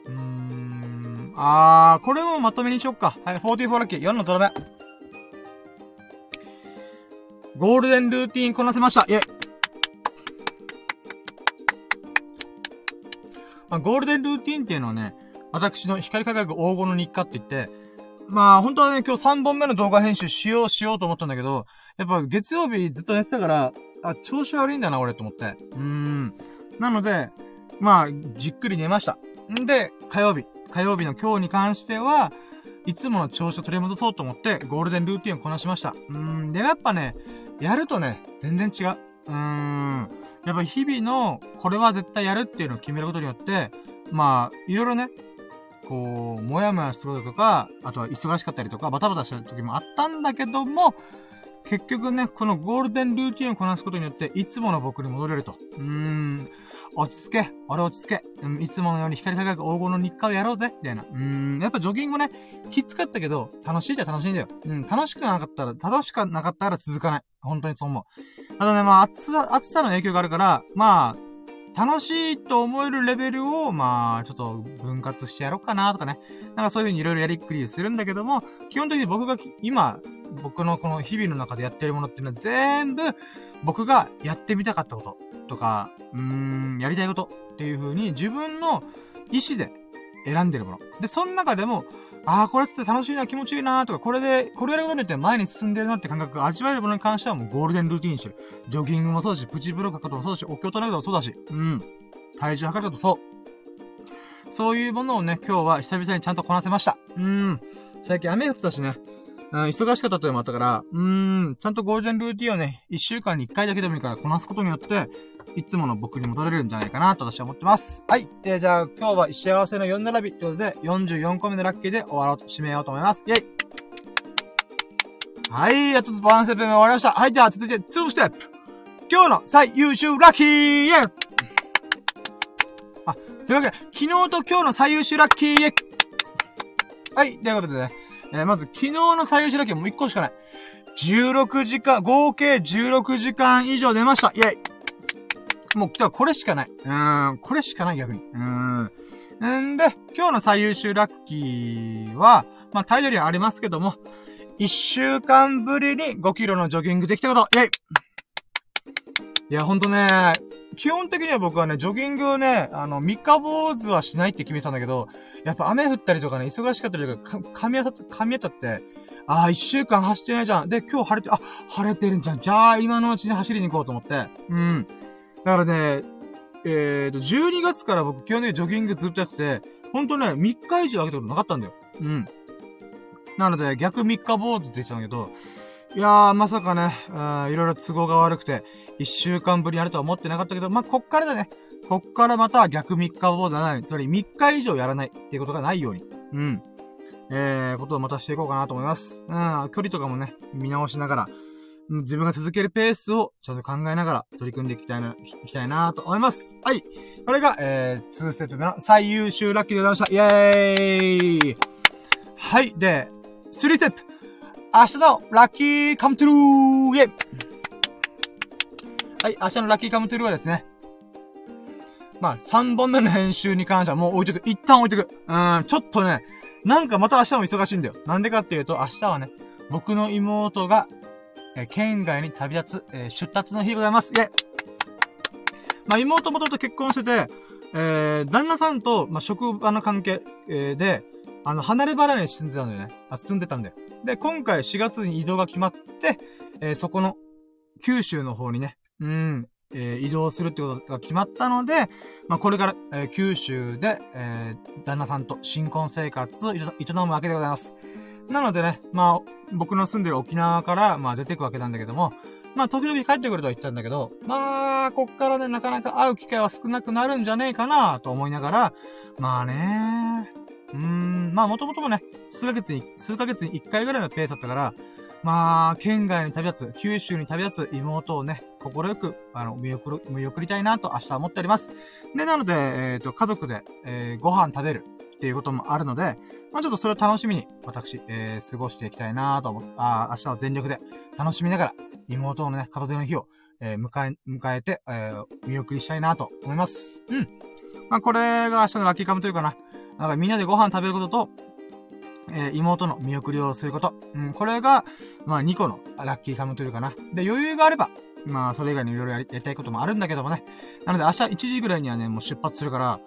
うーん、あー、これもまとめにしよっか。はい、44ラッキー。4のとどめ。ゴールデンルーティンこなせましたイェイまあ、ゴールデンルーティンっていうのはね、私の光り輝く黄金の日課って言って、まあ本当はね、今日3本目の動画編集しようしようと思ったんだけど、やっぱ月曜日ずっと寝てたから、あ、調子悪いんだな、俺と思って。うーん。なので、まあ、じっくり寝ました。んで、火曜日。火曜日の今日に関しては、いつもの調子を取り戻そうと思って、ゴールデンルーティンをこなしました。うーん。で、やっぱね、やるとね、全然違う。うーん。やっぱ日々の、これは絶対やるっていうのを決めることによって、まあ、いろいろね、こう、もやもやすることとか、あとは忙しかったりとか、バタバタした時もあったんだけども、結局ね、このゴールデンルーティンをこなすことによって、いつもの僕に戻れると。うーん。落ち着け。俺落ち着け。うん、いつものように光り輝く黄金の日課をやろうぜ。みたいな。うん。やっぱジョギングね、きつかったけど、楽しいじゃ楽しいんだよ。うん。楽しくなかったら、楽しくなかったら続かない。本当にそう思う。ただね、まあ、暑さ、暑さの影響があるから、まあ、楽しいと思えるレベルを、まあ、ちょっと分割してやろうかなとかね。なんかそういう風にいろいろやりっくりするんだけども、基本的に僕が今、僕のこの日々の中でやってるものっていうのは全部、僕がやってみたかったこととか、うーん、やりたいことっていう風に自分の意思で選んでるもの。で、その中でも、ああ、これって楽しいな、気持ちいいなとか、これで、これやることによって前に進んでるなって感覚が味わえるものに関してはもうゴールデンルーティーンにしてる。ジョギングもそうだし、プチブロックこともそうだし、お経トレードもそうだし、うん。体重測ることそう。そういうものをね、今日は久々にちゃんとこなせました。うん。最近雨降ってたしね。うん、忙しかったというのもあったから、うーん、ちゃんとゴールデンルーティンをね、一週間に一回だけでもいいからこなすことによって、いつもの僕に戻れるんじゃないかなと私は思ってます。はい。えー、じゃあ今日は幸せの4並びということで、44個目のラッキーで終わろうと、締めようと思います。イェイはい、やっとバランステップ目終わりました。はい、では続いて2ステップ。今日の最優秀ラッキーイェイあ、というわけで、昨日と今日の最優秀ラッキーイェイはい、ということでね、えー、まず昨日の最優秀ラッキーもう1個しかない。16時間、合計16時間以上出ました。イェイもう、今日はこれしかない。うーん、これしかない逆に。うーん。んで、今日の最優秀ラッキーは、まあ、タイトルはありますけども、1週間ぶりに5キロのジョギングできたことイェイいや、ほんとね、基本的には僕はね、ジョギングをね、あの、三日坊主はしないって決めてたんだけど、やっぱ雨降ったりとかね、忙しかったりとか、か、噛み合っ噛み合っちゃって、ああ、一週間走ってないじゃん。で、今日晴れて、あ、晴れてるんじゃん。じゃあ、今のうちに走りに行こうと思って。うん。だからね、えーと、12月から僕基本的にジョギングずっとやってて、ほんとね、3日以上上げたことなかったんだよ。うん。なので、逆3日坊主って言ってたんだけど、いやー、まさかね、あいろいろ都合が悪くて、1週間ぶりになるとは思ってなかったけど、まあ、こっからだね。こっからまた逆3日坊主じゃない。つまり3日以上やらないっていうことがないように。うん。えー、ことをまたしていこうかなと思います。うん、距離とかもね、見直しながら、自分が続けるペースをちゃんと考えながら取り組んでいきたいな、いきたいなと思います。はい。これが、えー、2ステップ目の最優秀ラッキーでございました。イェーイはい。で、3ステップ。明日のラッキーカムトゥルーイェイはい。明日のラッキーカムトゥルーはですね。まあ、3本目の編集に関してはもう置いとく。一旦置いとく。うん、ちょっとね、なんかまた明日も忙しいんだよ。なんでかっていうと、明日はね、僕の妹が、え、県外に旅立つ、え、出立の日でございます。イェまあ、妹もともと結婚してて、えー、旦那さんと、まあ、職場の関係、えー、で、あの、離れ離れに住んでたんだよね。あ、住んでたんだよ。で、今回4月に移動が決まって、えー、そこの、九州の方にね、うん、えー、移動するってことが決まったので、まあ、これから、えー、九州で、えー、旦那さんと新婚生活を営むわけでございます。なのでね、まあ、僕の住んでる沖縄から、まあ、出てくわけなんだけども、まあ、時々帰ってくるとは言ったんだけど、まあ、こっからね、なかなか会う機会は少なくなるんじゃねえかなと思いながら、まあねうーん、まあ、もともともね、数ヶ月に、数ヶ月に一回ぐらいのペースだったから、まあ、県外に旅立つ、九州に旅立つ妹をね、心よく、あの、見送る、見送りたいなと明日思っております。で、なので、えっ、ー、と、家族で、えー、ご飯食べるっていうこともあるので、まあちょっとそれを楽しみに、私、えー、過ごしていきたいなと思って、あ明日は全力で楽しみながら、妹のね、片手の日を、えー、迎え、迎えて、えー、見送りしたいなと思います。うん。まあこれが明日のラッキーカムというかな。なんかみんなでご飯食べることと、えー、妹の見送りをすること。うん、これが、まあ2個のラッキーカムというかな。で、余裕があれば、まあ、それ以外にいろいろやりたいこともあるんだけどもね。なので明日1時ぐらいにはね、もう出発するから、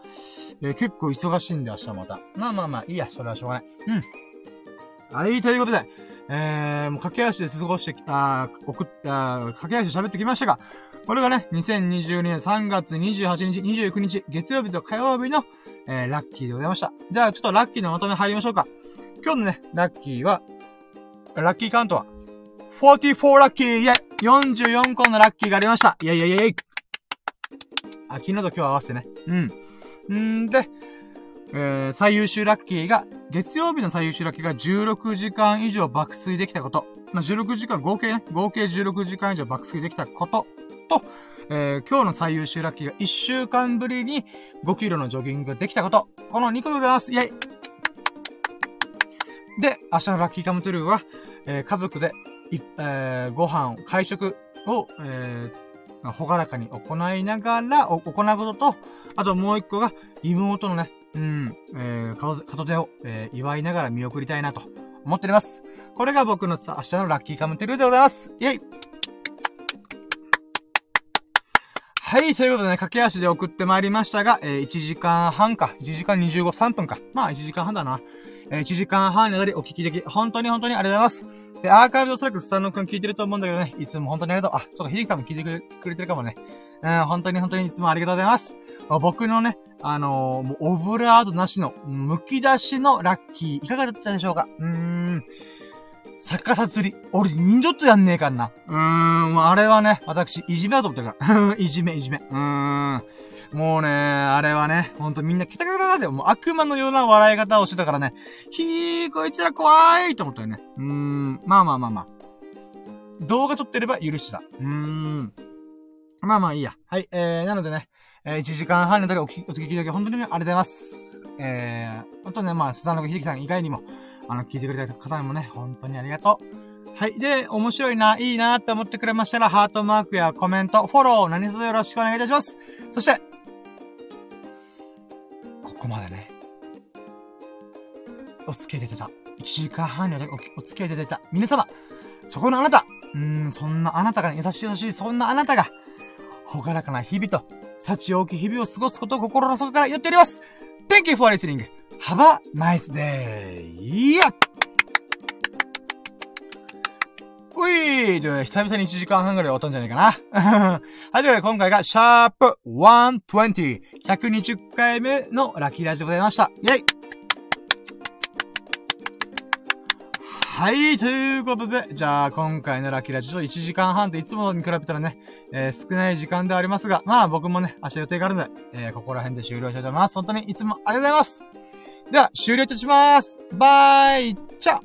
えー、結構忙しいんで明日また。まあまあまあ、いいや、それはしょうがない。うん。はい、ということで、えー、もう駆け足で過ごして、あー、送っ、あ駆け足で喋ってきましたが、これがね、2022年3月28日、29日、月曜日と火曜日の、えー、ラッキーでございました。じゃあ、ちょっとラッキーのまとめ入りましょうか。今日のね、ラッキーは、ラッキーカウントは、44ラッキーイェイ !44 個のラッキーがありましたイェイイェイイェイあ、昨日と今日合わせてね。うん。んで、えー、最優秀ラッキーが、月曜日の最優秀ラッキーが16時間以上爆睡できたこと。まあ、16時間、合計ね、合計16時間以上爆睡できたことと、えー、今日の最優秀ラッキーが1週間ぶりに5キロのジョギングができたこと。この2個でございます。イェイで、明日のラッキーカムトゥルーは、えー、家族で、えー、ご飯、会食を、えー、ほがらかに行いながら、行うことと、あともう一個が、妹のね、うん、えー、片手を、えー、祝いながら見送りたいなと思っております。これが僕のさ、明日のラッキーカムテルでございます。イェイはい、ということでね、駆け足で送ってまいりましたが、えー、1時間半か、1時間25、3分か。まあ、1時間半だな。えー、1時間半にわたりお聞きでき、本当に本当にありがとうございます。で、アーカイブおそらくスタンドくん聞いてると思うんだけどね、いつも本当にありがとう。あ、ちょっとひできさんも聞いてくれてるかもね。うん、本当に本当にいつもありがとうございます。僕のね、あのー、もうオブラートなしの、剥き出しのラッキー、いかがだったでしょうか？うーん。逆さ釣り。俺、ちょっとやんねえかんな。うーん、あれはね、私、いじめだと思ってるから。いじめ、いじめ。うーん。もうね、あれはね、ほんとみんなケタケタケタって、もう悪魔のような笑い方をしてたからね、ひー、こいつら怖いと思ったよね。うーん、まあまあまあまあ。動画撮ってれば許しだ。うーん。まあまあいいや。はい、えー、なのでね、えー、1時間半の時お聞き、お聞きいただき本当にありがとうございます。えー、本当ね、まあ、スザンのひできさん以外にも、あの、聞いてくれた方にもね、本当にありがとう。はい。で、面白いな、いいなって思ってくれましたら、ハートマークやコメント、フォロー、何卒よろしくお願いいたします。そして、ここまでね、お付き合いいただいた。1時間半にわたりお付き合いいただいた。皆様、そこのあなた、うん、そんなあなたがね優しい優しい、そんなあなたが、ほがらかな日々と、幸多き日々を過ごすことを心の底から言っております。Thank you for listening. Have a nice day. いやういじゃあ、久々に1時間半ぐらい終わったんじゃないかな。はい、というわけで今回が、シャープ120、120回目のラッキーラジオでございました。イェイはい、ということで、じゃあ、今回のラッキーラジオ1時間半でいつもに比べたらね、えー、少ない時間ではありますが、まあ僕もね、明日予定があるので、えー、ここら辺で終了したいと思います。本当にいつもありがとうございます。では、終了いたします。バイチャ